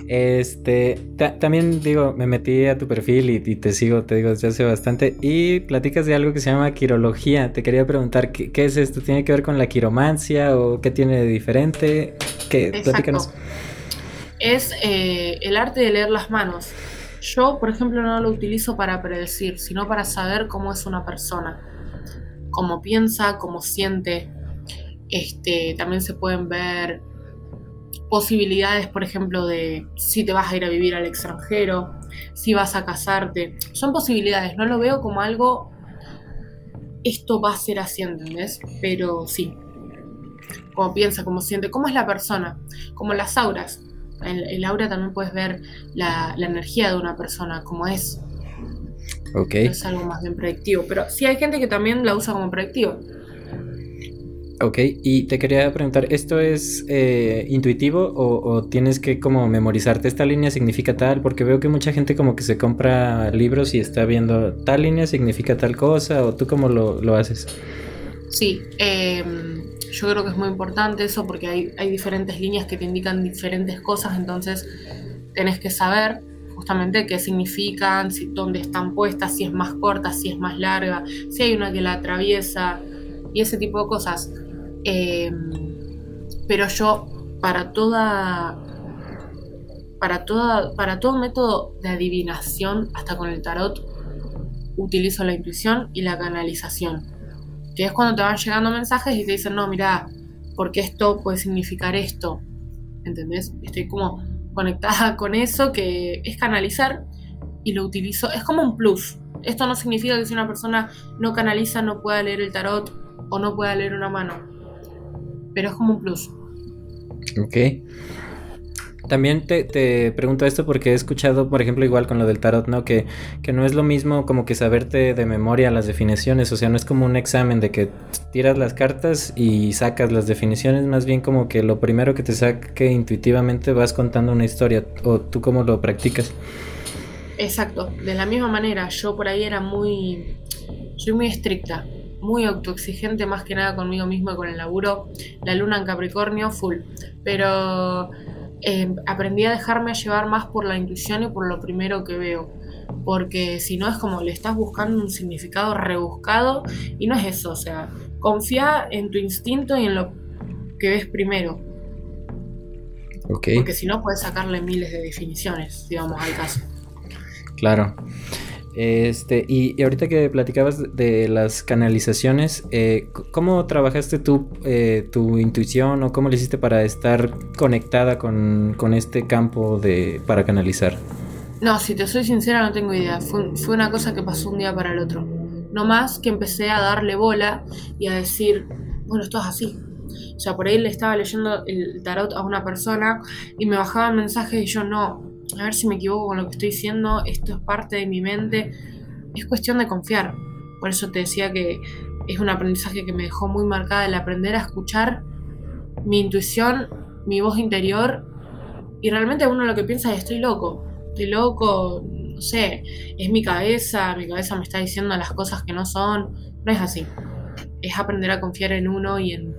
Este, también digo, me metí a tu perfil y, te sigo, te digo, desde hace bastante. Y platicas de algo que se llama quirología. Te quería preguntar, ¿qué, es esto? ¿Tiene que ver con la quiromancia o qué tiene de diferente? ¿Qué? Platícanos. Es eh, el arte de leer las manos. Yo, por ejemplo, no lo utilizo para predecir, sino para saber cómo es una persona, cómo piensa, cómo siente. Este, también se pueden ver posibilidades, por ejemplo, de si te vas a ir a vivir al extranjero, si vas a casarte. Son posibilidades, no lo veo como algo, esto va a ser así, ¿entendés? Pero sí, como piensa, como siente, cómo es la persona, como las auras. En el aura también puedes ver la, energía de una persona, como es. Ok. es algo más bien predictivo, pero sí hay gente que también la usa como predictivo. Ok, y te quería preguntar, ¿esto es eh, intuitivo o, tienes que como memorizarte esta línea significa tal? Porque veo que mucha gente como que se compra libros y está viendo tal línea significa tal cosa o tú cómo lo, haces. Sí, em, yo creo que es muy importante eso porque hay, hay diferentes líneas que te indican diferentes cosas, entonces tenés que saber justamente qué significan, si, dónde están puestas, si es más corta, si es más larga, si hay una que la atraviesa y ese tipo de cosas. Em, pero yo, para toda. Para, toda, para todo método de adivinación, hasta con el tarot, utilizo la intuición y la canalización. Que es cuando te van llegando mensajes y te dicen, no, mira, porque esto puede significar esto. ¿Entendés? Estoy como conectada <laughs> con eso, que es canalizar y lo utilizo. Es como un plus. Esto no significa que si una persona no canaliza no pueda leer el tarot o no pueda leer una mano pero es como un plus. Ok. También te, pregunto esto porque he escuchado, por ejemplo, igual con lo del tarot, ¿no? Que, que no es lo mismo como que saberte de memoria las definiciones, o sea, no es como un examen de que tiras las cartas y sacas las definiciones, más bien como que lo primero que te saque intuitivamente vas contando una historia, o tú cómo lo practicas. Exacto, de la misma manera, yo por ahí era muy, soy muy estricta, muy autoexigente más que nada conmigo mismo y con el laburo. La luna en Capricornio, full. Pero eh, aprendí a dejarme llevar más por la intuición y por lo primero que veo. Porque si no es como le estás buscando un significado rebuscado y no es eso. O sea, confía en tu instinto y en lo que ves primero. Porque si no puedes sacarle miles de definiciones, digamos, al caso. Claro. Este, y, ahorita que platicabas de las canalizaciones, eh, ¿cómo trabajaste tú eh, tu intuición o cómo le hiciste para estar conectada con, este campo de, para canalizar? No, si te soy sincera, no tengo idea. Fue, fue, una cosa que pasó un día para el otro. No más que empecé a darle bola y a decir, bueno, esto es así. O sea, por ahí le estaba leyendo el tarot a una persona y me bajaban mensajes y yo no, a ver si me equivoco con lo que estoy diciendo, esto es parte de mi mente, es cuestión de confiar. Por eso te decía que es un aprendizaje que me dejó muy marcada el aprender a escuchar mi intuición, mi voz interior y realmente uno lo que piensa es estoy loco, estoy loco, no sé, es mi cabeza, mi cabeza me está diciendo las cosas que no son, no es así. Es aprender a confiar en uno y en,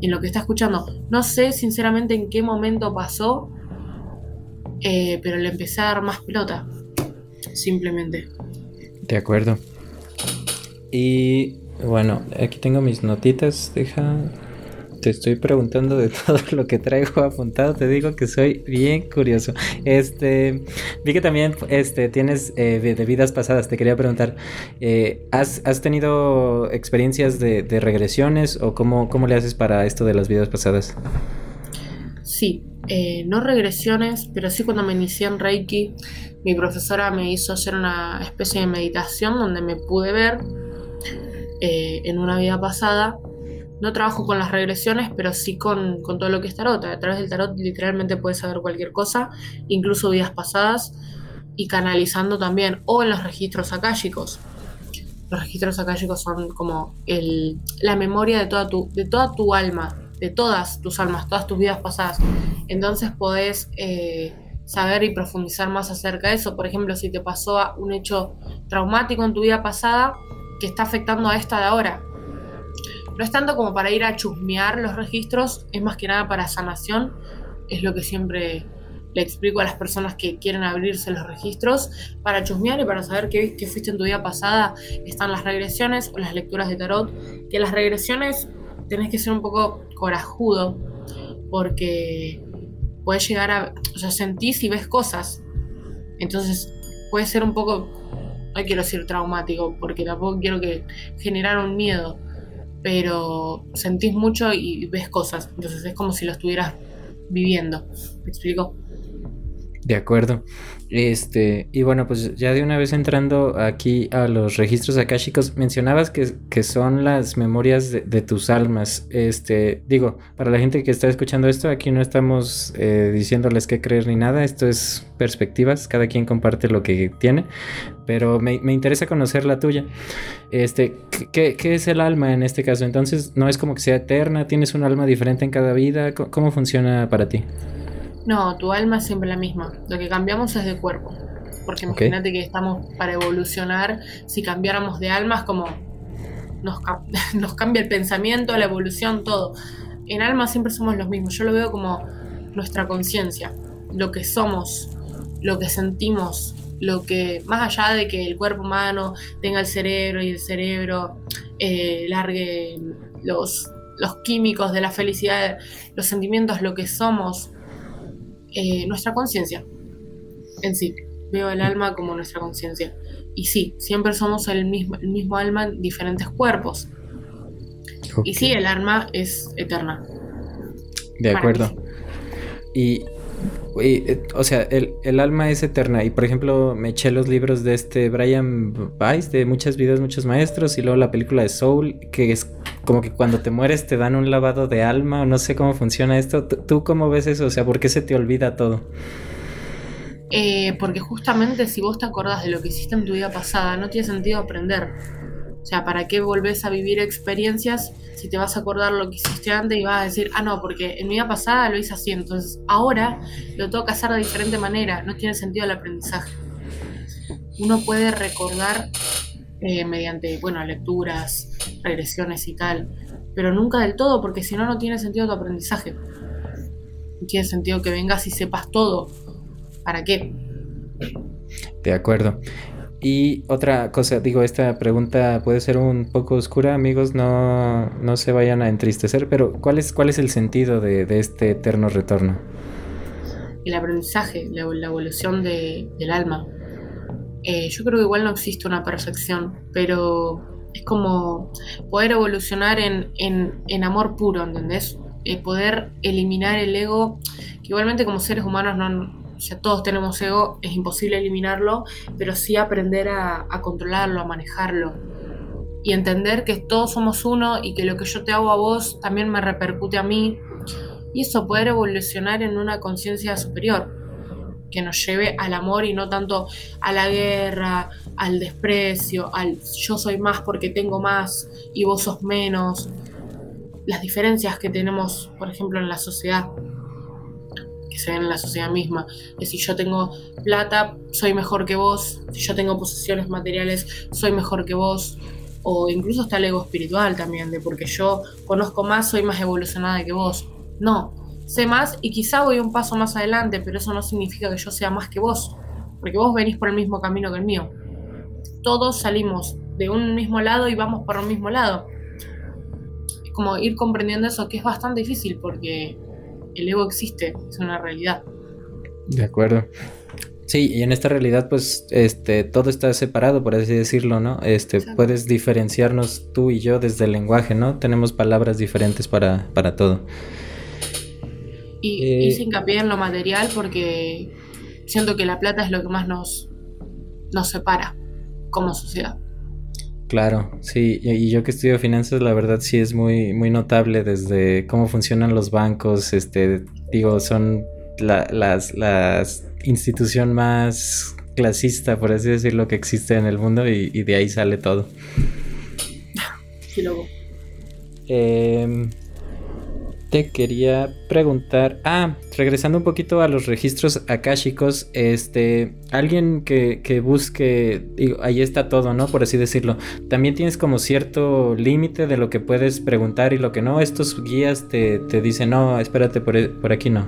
y en lo que está escuchando. No sé sinceramente en qué momento pasó, eh, pero le empecé a dar más pelota, simplemente. De acuerdo. Y bueno, aquí tengo mis notitas, deja... Te estoy preguntando de <laughs> todo lo que traigo apuntado, te digo que soy bien curioso. Este, vi que también este, tienes eh, de vidas pasadas, te quería preguntar, eh, ¿has, tenido experiencias de, regresiones o cómo, cómo le haces para esto de las vidas pasadas? Sí, eh, no regresiones, pero sí cuando me inicié en Reiki, mi profesora me hizo hacer una especie de meditación donde me pude ver eh, en una vida pasada. No trabajo con las regresiones, pero sí con, todo lo que es tarot. A través del tarot literalmente puedes saber cualquier cosa, incluso vidas pasadas, y canalizando también, o en los registros akáshicos. Los registros akáshicos son como el, la memoria de toda, tu, de toda tu alma, de todas tus almas, todas tus vidas pasadas. Entonces podés eh, saber y profundizar más acerca de eso. Por ejemplo, si te pasó un hecho traumático en tu vida pasada que está afectando a esta de ahora. No es tanto como para ir a chusmear los registros, es más que nada para sanación, es lo que siempre le explico a las personas que quieren abrirse los registros para chusmear y para saber qué, qué fuiste en tu vida pasada. Están las regresiones o las lecturas de tarot, que las regresiones tenés que ser un poco corajudo porque puedes llegar a, o sea, sentís y ves cosas. Entonces puede ser un poco, no quiero decir traumático, porque tampoco quiero que generar un miedo, pero sentís mucho y ves cosas. Entonces es como si lo estuvieras viviendo. ¿Me explico? De acuerdo. Este, y bueno, pues ya de una vez entrando aquí a los registros akáshicos, mencionabas que, que son las memorias de, tus almas. Este, digo, para la gente que está escuchando esto, aquí no estamos eh, diciéndoles qué creer ni nada, esto es perspectivas, cada quien comparte lo que tiene, pero me, me interesa conocer la tuya. Este, ¿qué, ¿qué, es el alma en este caso? Entonces, no es como que sea eterna, tienes un alma diferente en cada vida, cómo funciona para ti? No, tu alma es siempre la misma. Lo que cambiamos es de cuerpo. Porque imagínate que estamos para evolucionar. Si cambiáramos de alma, es como nos, <laughs> nos cambia el pensamiento, la evolución, todo. En alma siempre somos los mismos. Yo lo veo como nuestra conciencia, lo que somos, lo que sentimos, lo que, más allá de que el cuerpo humano tenga el cerebro y el cerebro eh, largue los, los químicos de la felicidad, los sentimientos, lo que somos, eh, nuestra conciencia en sí. Veo el alma como nuestra conciencia. Y sí, siempre somos el mismo, el mismo alma en diferentes cuerpos. Y sí, el alma es eterna. De acuerdo. Y, eh, o sea, el, alma es eterna. Y por ejemplo, me eché los libros de este Brian Weiss, de muchas vidas, muchos maestros, y luego la película de Soul, que es como que cuando te mueres te dan un lavado de alma, o no sé cómo funciona esto. ¿Tú cómo ves eso? O sea, ¿por qué se te olvida todo? Eh, porque justamente si vos te acordás de lo que hiciste en tu vida pasada, no tiene sentido aprender. O sea, ¿para qué volvés a vivir experiencias si te vas a acordar lo que hiciste antes y vas a decir, ah, no, porque en mi vida pasada lo hice así, entonces ahora lo tengo que hacer de diferente manera, no tiene sentido el aprendizaje. Uno puede recordar eh, mediante, bueno, lecturas, regresiones y tal, pero nunca del todo, porque si no, no tiene sentido tu aprendizaje. No tiene sentido que vengas y sepas todo. ¿Para qué? De acuerdo. Y otra cosa, digo, esta pregunta puede ser un poco oscura, amigos, no, no se vayan a entristecer, pero ¿cuál es, cuál es el sentido de, este eterno retorno? El aprendizaje, la, evolución del alma. Eh, yo creo que igual no existe una perfección, pero es como poder evolucionar en, en, amor puro, ¿entendés? Eh, poder eliminar el ego, que igualmente como seres humanos no, ya todos tenemos ego, es imposible eliminarlo, pero sí aprender a, controlarlo, a manejarlo. Y entender que todos somos uno y que lo que yo te hago a vos también me repercute a mí. Y eso, poder evolucionar en una conciencia superior, que nos lleve al amor y no tanto a la guerra, al desprecio, al yo soy más porque tengo más y vos sos menos. Las diferencias que tenemos, por ejemplo, en la sociedad que se ven en la sociedad misma. Que si yo tengo plata, soy mejor que vos. Si yo tengo posesiones materiales, soy mejor que vos. O incluso está el ego espiritual también, de porque yo conozco más, soy más evolucionada que vos. No, sé más y quizá voy un paso más adelante, pero eso no significa que yo sea más que vos. Porque vos venís por el mismo camino que el mío. Todos salimos de un mismo lado y vamos por un mismo lado. Es como ir comprendiendo eso, que es bastante difícil porque el ego existe, es una realidad. De acuerdo. Sí, y en esta realidad, pues, este, todo está separado, por así decirlo, ¿no? Este, puedes diferenciarnos tú y yo desde el lenguaje, ¿no? Tenemos palabras diferentes para, para todo. Y eh, hice hincapié en lo material porque siento que la plata es lo que más nos, nos separa como sociedad. Claro, sí, y yo que estudio finanzas, la verdad sí es muy, muy notable desde cómo funcionan los bancos, este, digo, son la, las, las institución más clasista, por así decirlo, que existe en el mundo y, y de ahí sale todo. Sí, luego. Eh, quería preguntar, ah, regresando un poquito a los registros akáshicos, este, alguien que, que busque, ahí está todo, ¿no? Por así decirlo. También tienes como cierto límite de lo que puedes preguntar y lo que no. Estos guías te, te dicen, no, espérate, por, por aquí no.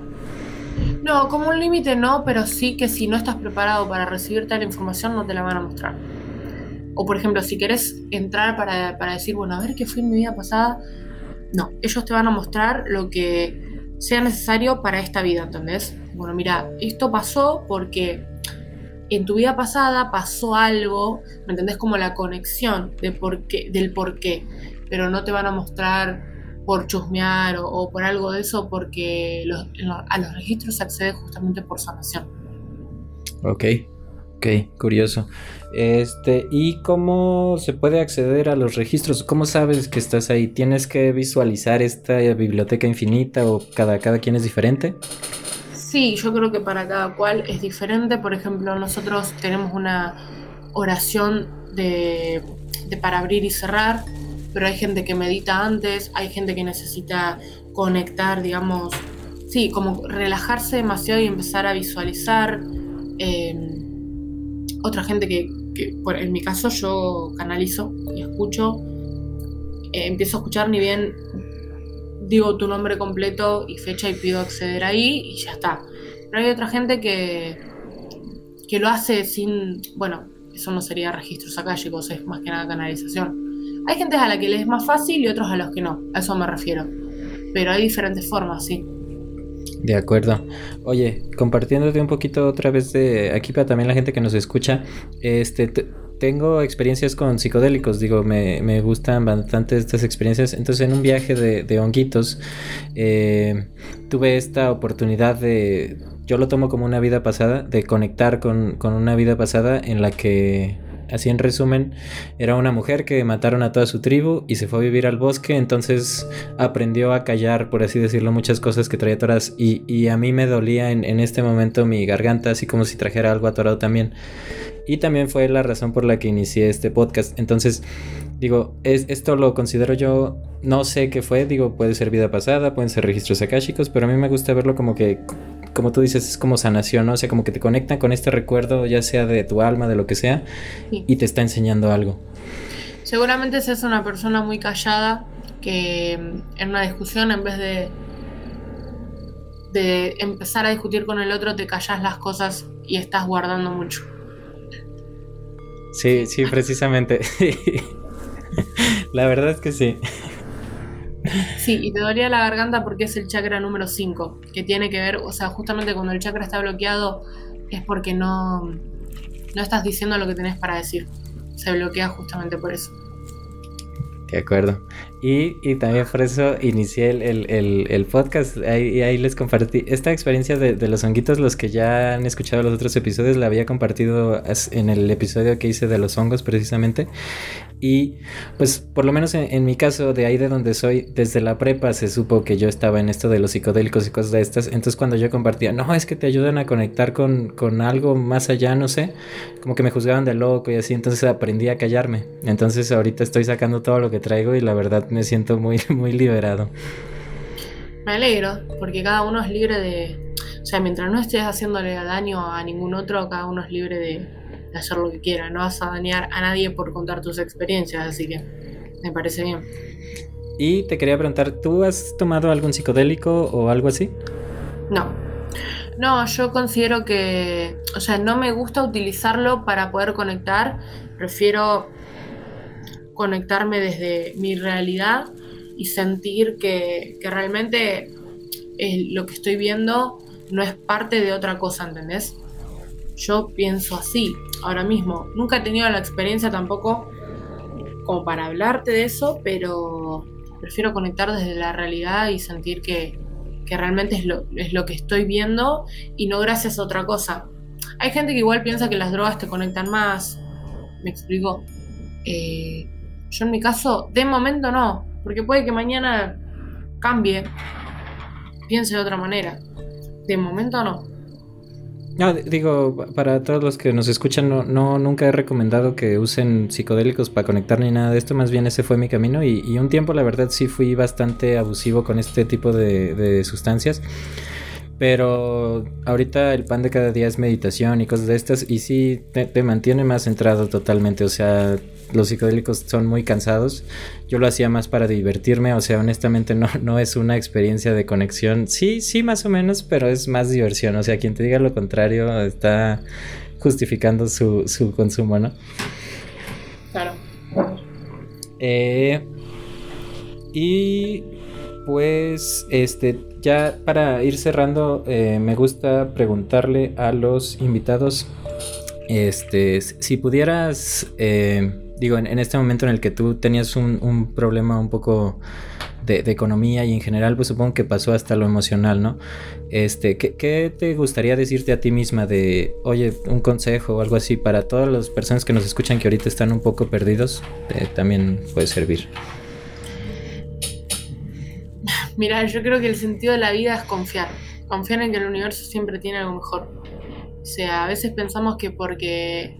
No, como un límite no, pero sí que si no estás preparado para recibir tal información no te la van a mostrar. O por ejemplo, si querés entrar para, para decir, bueno, a ver qué fue mi vida pasada, no, ellos te van a mostrar lo que sea necesario para esta vida, ¿entendés? Bueno, mira, esto pasó porque en tu vida pasada pasó algo, ¿me entendés? Como la conexión de por qué, del por qué, pero no te van a mostrar por chusmear o, por algo de eso porque a los registros se accede justamente por sanación. Ok, ok, curioso. Este, ¿y cómo se puede acceder a los registros? ¿Cómo sabes que estás ahí? ¿Tienes que visualizar esta biblioteca infinita o cada, cada quien es diferente? Sí, yo creo que para cada cual es diferente. Por ejemplo, nosotros tenemos una oración de, para abrir y cerrar, pero hay gente que medita antes, hay gente que necesita conectar, digamos, sí, como relajarse demasiado y empezar a visualizar. Em, otra gente que, en mi caso, yo canalizo y escucho, eh, empiezo a escuchar ni bien digo tu nombre completo y fecha y pido acceder ahí y ya está. Pero hay otra gente que, que lo hace sin, bueno, eso no sería registros chicos, es más que nada canalización. Hay gente a la que le es más fácil y otros a los que no, a eso me refiero. Pero hay diferentes formas, sí. De acuerdo. Oye, compartiéndote un poquito otra vez de aquí para también la gente que nos escucha, este tengo experiencias con psicodélicos, digo, me, me, gustan bastante estas experiencias. Entonces, en un viaje de, de honguitos, eh, tuve esta oportunidad de, yo lo tomo como una vida pasada, de conectar con, con una vida pasada en la que así en resumen, era una mujer que mataron a toda su tribu y se fue a vivir al bosque, entonces aprendió a callar, por así decirlo, muchas cosas que traía atoradas y, y a mí me dolía en, en, este momento mi garganta, así como si trajera algo atorado también. Y también fue la razón por la que inicié este podcast. Entonces, digo, es, esto lo considero yo, no sé qué fue, digo, puede ser vida pasada, pueden ser registros akáshicos, pero a mí me gusta verlo como que, como tú dices, es como sanación, ¿no? O sea, como que te conectan con este recuerdo, ya sea de tu alma, de lo que sea, y te está enseñando algo. Seguramente seas una persona muy callada que mm, en una discusión, en vez de de empezar a discutir con el otro, te callas las cosas y estás guardando mucho. Sí, sí, precisamente. la verdad es que sí. Sí, y te dolía la garganta porque es el chakra número 5, que tiene que ver, o sea, justamente cuando el chakra está bloqueado es porque no, no estás diciendo lo que tenés para decir. Se bloquea justamente por eso. De acuerdo. Y, también por eso inicié el, el, el, podcast ahí, ahí, les compartí esta experiencia de, de, los honguitos, los que ya han escuchado los otros episodios, la había compartido en el episodio que hice de los hongos precisamente. Y pues por lo menos en, mi caso, de ahí de donde soy, desde la prepa se supo que yo estaba en esto de los psicodélicos y cosas de estas. Entonces cuando yo compartía, no, es que te ayudan a conectar con, con algo más allá, no sé, como que me juzgaban de loco y así, entonces aprendí a callarme. Entonces ahorita estoy sacando todo lo que traigo y la verdad me siento muy, <laughs> muy liberado. Me alegro, porque cada uno es libre de... O sea, mientras no estés haciéndole daño a ningún otro, cada uno es libre de hacer lo que quiera, no vas a dañar a nadie por contar tus experiencias, así que me parece bien. Y te quería preguntar, ¿tú has tomado algún psicodélico o algo así? No. No, yo considero que, o sea, no me gusta utilizarlo para poder conectar, prefiero conectarme desde mi realidad y sentir que, que realmente eh, lo que estoy viendo no es parte de otra cosa, ¿entendés? Yo pienso así ahora mismo. Nunca he tenido la experiencia tampoco como para hablarte de eso, pero prefiero conectar desde la realidad y sentir que, realmente es lo, es lo que estoy viendo y no gracias a otra cosa. Hay gente que igual piensa que las drogas te conectan más. Me explico. Eh, yo en mi caso, de momento no, porque puede que mañana cambie, piense de otra manera. De momento no. No, digo, para todos los que nos escuchan, no, no, nunca he recomendado que usen psicodélicos para conectar ni nada de esto, más bien ese fue mi camino y, un tiempo la verdad sí fui bastante abusivo con este tipo de, sustancias, pero ahorita el pan de cada día es meditación y cosas de estas y sí te, te mantiene más centrado totalmente, o sea, los psicodélicos son muy cansados. Yo lo hacía más para divertirme, o sea, honestamente no, no es una experiencia de conexión. Sí, sí, más o menos, pero es más diversión. O sea, quien te diga lo contrario está justificando su, su consumo, ¿no? Claro. Eh, y pues, este, ya para ir cerrando, eh, me gusta preguntarle a los invitados, este, si pudieras, eh, digo, en, este momento en el que tú tenías un, problema un poco de, economía y en general, pues supongo que pasó hasta lo emocional, ¿no? Este, ¿qué, te gustaría decirte a ti misma de, oye, un consejo o algo así para todas las personas que nos escuchan que ahorita están un poco perdidos? Eh, también puede servir. Mira, yo creo que el sentido de la vida es confiar. Confiar en que el universo siempre tiene algo mejor. O sea, a veces pensamos que porque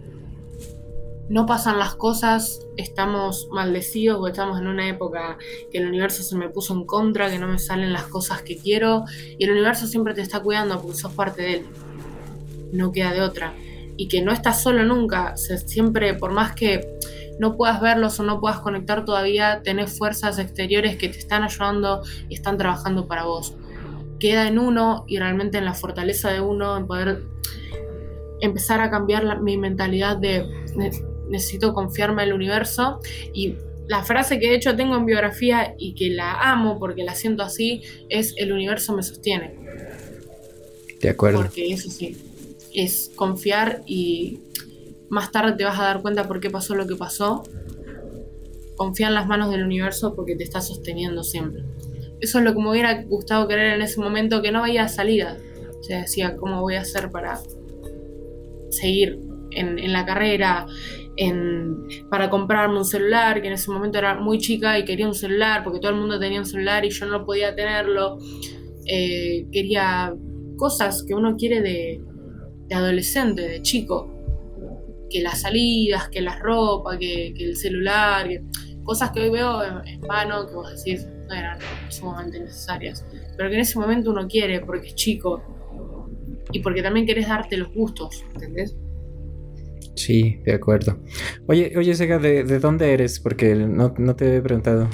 no pasan las cosas, estamos maldecidos o estamos en una época que el universo se me puso en contra, que no me salen las cosas que quiero. Y el universo siempre te está cuidando porque sos parte de él. No queda de otra. Y que no estás solo nunca. siempre, por más que no puedas verlos o no puedas conectar todavía, tenés fuerzas exteriores que te están ayudando y están trabajando para vos. Queda en uno y realmente en la fortaleza de uno, en poder empezar a cambiar mi mentalidad de necesito confiarme en el universo y la frase que de hecho tengo en biografía y que la amo porque la siento así es el universo me sostiene. De acuerdo. Porque eso sí, es confiar y más tarde te vas a dar cuenta por qué pasó lo que pasó. Confía en las manos del universo porque te está sosteniendo siempre. Eso es lo que me hubiera gustado querer en ese momento, que no había salida. O sea, decía, ¿cómo voy a hacer para seguir en, la carrera? En, para comprarme un celular, que en ese momento era muy chica y quería un celular, porque todo el mundo tenía un celular y yo no podía tenerlo. Eh, quería cosas que uno quiere de, adolescente, de chico que las salidas, que la ropa, que, el celular, cosas que hoy veo en, vano, que vos decís no eran sumamente necesarias, pero que en ese momento uno quiere porque es chico y porque también querés darte los gustos, ¿entendés? Sí, de acuerdo. Oye, oye, Sega, ¿de, dónde eres? Porque no, te he preguntado.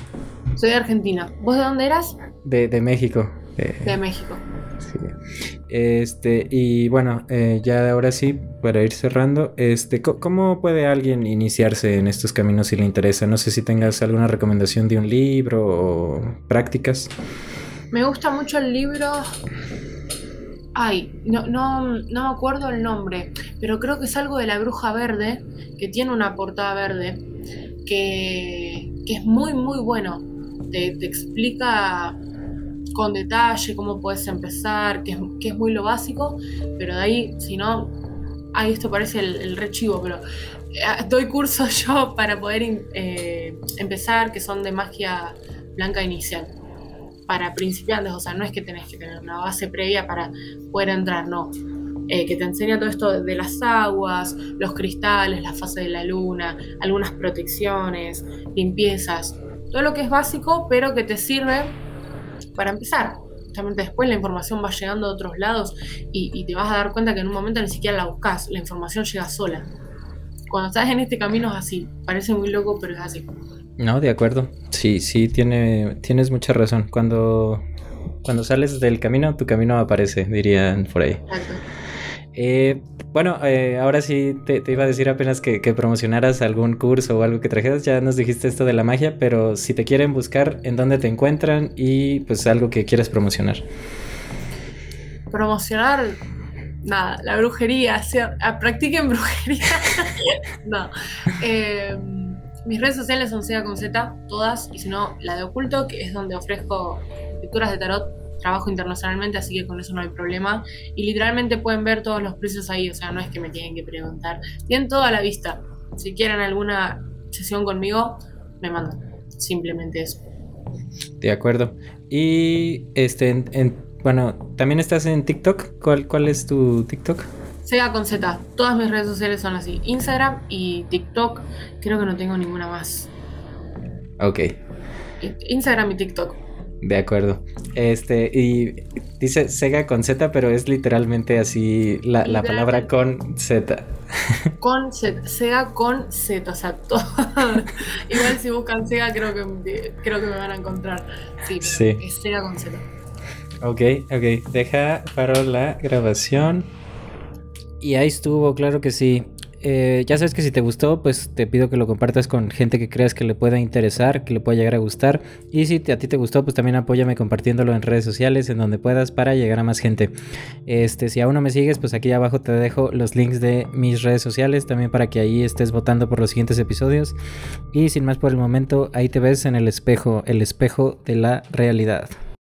Soy de Argentina. ¿Vos de dónde eras? De, de México. De México. Este, y bueno, eh, ya ahora sí, para ir cerrando, este, ¿cómo puede alguien iniciarse en estos caminos si le interesa? No sé si tengas alguna recomendación de un libro o prácticas. Me gusta mucho el libro. Ay, no, no, no me acuerdo el nombre, pero creo que es algo de la bruja verde, que tiene una portada verde, que, es muy, muy bueno. te explica con detalle cómo puedes empezar, que es, que es muy lo básico, pero de ahí, si no, ahí esto parece el, el rechivo, pero eh, doy cursos <laughs> yo para poder eh, empezar, que son de magia blanca inicial, para principiantes, o sea, no es que tenés que tener una base previa para poder entrar, no. Eh, que te enseña todo esto de las aguas, los cristales, la fase de la luna, algunas protecciones, limpiezas, todo lo que es básico, pero que te sirve para empezar. Justamente después la información va llegando de otros lados y, te vas a dar cuenta que en un momento ni siquiera la buscas, la información llega sola. Cuando estás en este camino es así, parece muy loco, pero es así. No, de acuerdo. Sí, sí, tiene, tienes mucha razón. Cuando, cuando sales del camino, tu camino aparece, dirían por ahí. Exacto. Eh, bueno, eh, ahora sí te, iba a decir apenas que, promocionaras algún curso o algo que trajeras. Ya nos dijiste esto de la magia, pero si te quieren buscar, ¿en dónde te encuentran? Y pues algo que quieras promocionar. Promocionar, nada, la brujería. Ah, practiquen brujería. <laughs> no. Eh, mis redes sociales son Sea con Z, todas, y si no, la de Oculto, que es donde ofrezco lecturas de tarot trabajo internacionalmente, así que con eso no hay problema. Y literalmente pueden ver todos los precios ahí, o sea, no es que me tienen que preguntar. Tienen todo a la vista. Si quieren alguna sesión conmigo, me mandan. Simplemente eso. De acuerdo. Y este, bueno, también estás en TikTok. ¿Cuál, cuál es tu TikTok? Sega con Z. Todas mis redes sociales son así. Instagram y TikTok. Creo que no tengo ninguna más. Ok. Instagram y TikTok. De acuerdo. Este, y dice Sega con Z, pero es literalmente así la, la palabra con Z. Con Z, Sega con Z, exacto. <laughs> Igual si buscan Sega creo que, creo que me van a encontrar. Sí, sí. es Sega con Z. Ok, ok. Deja paro la grabación. Y ahí estuvo, claro que sí. Eh, ya sabes que si te gustó, pues te pido que lo compartas con gente que creas que le pueda interesar, que le pueda llegar a gustar. Y si a ti te gustó, pues también apóyame compartiéndolo en redes sociales, en donde puedas, para llegar a más gente. Este, si aún no me sigues, pues aquí abajo te dejo los links de mis redes sociales, también para que ahí estés votando por los siguientes episodios. Y sin más por el momento, ahí te ves en el espejo, el espejo de la realidad.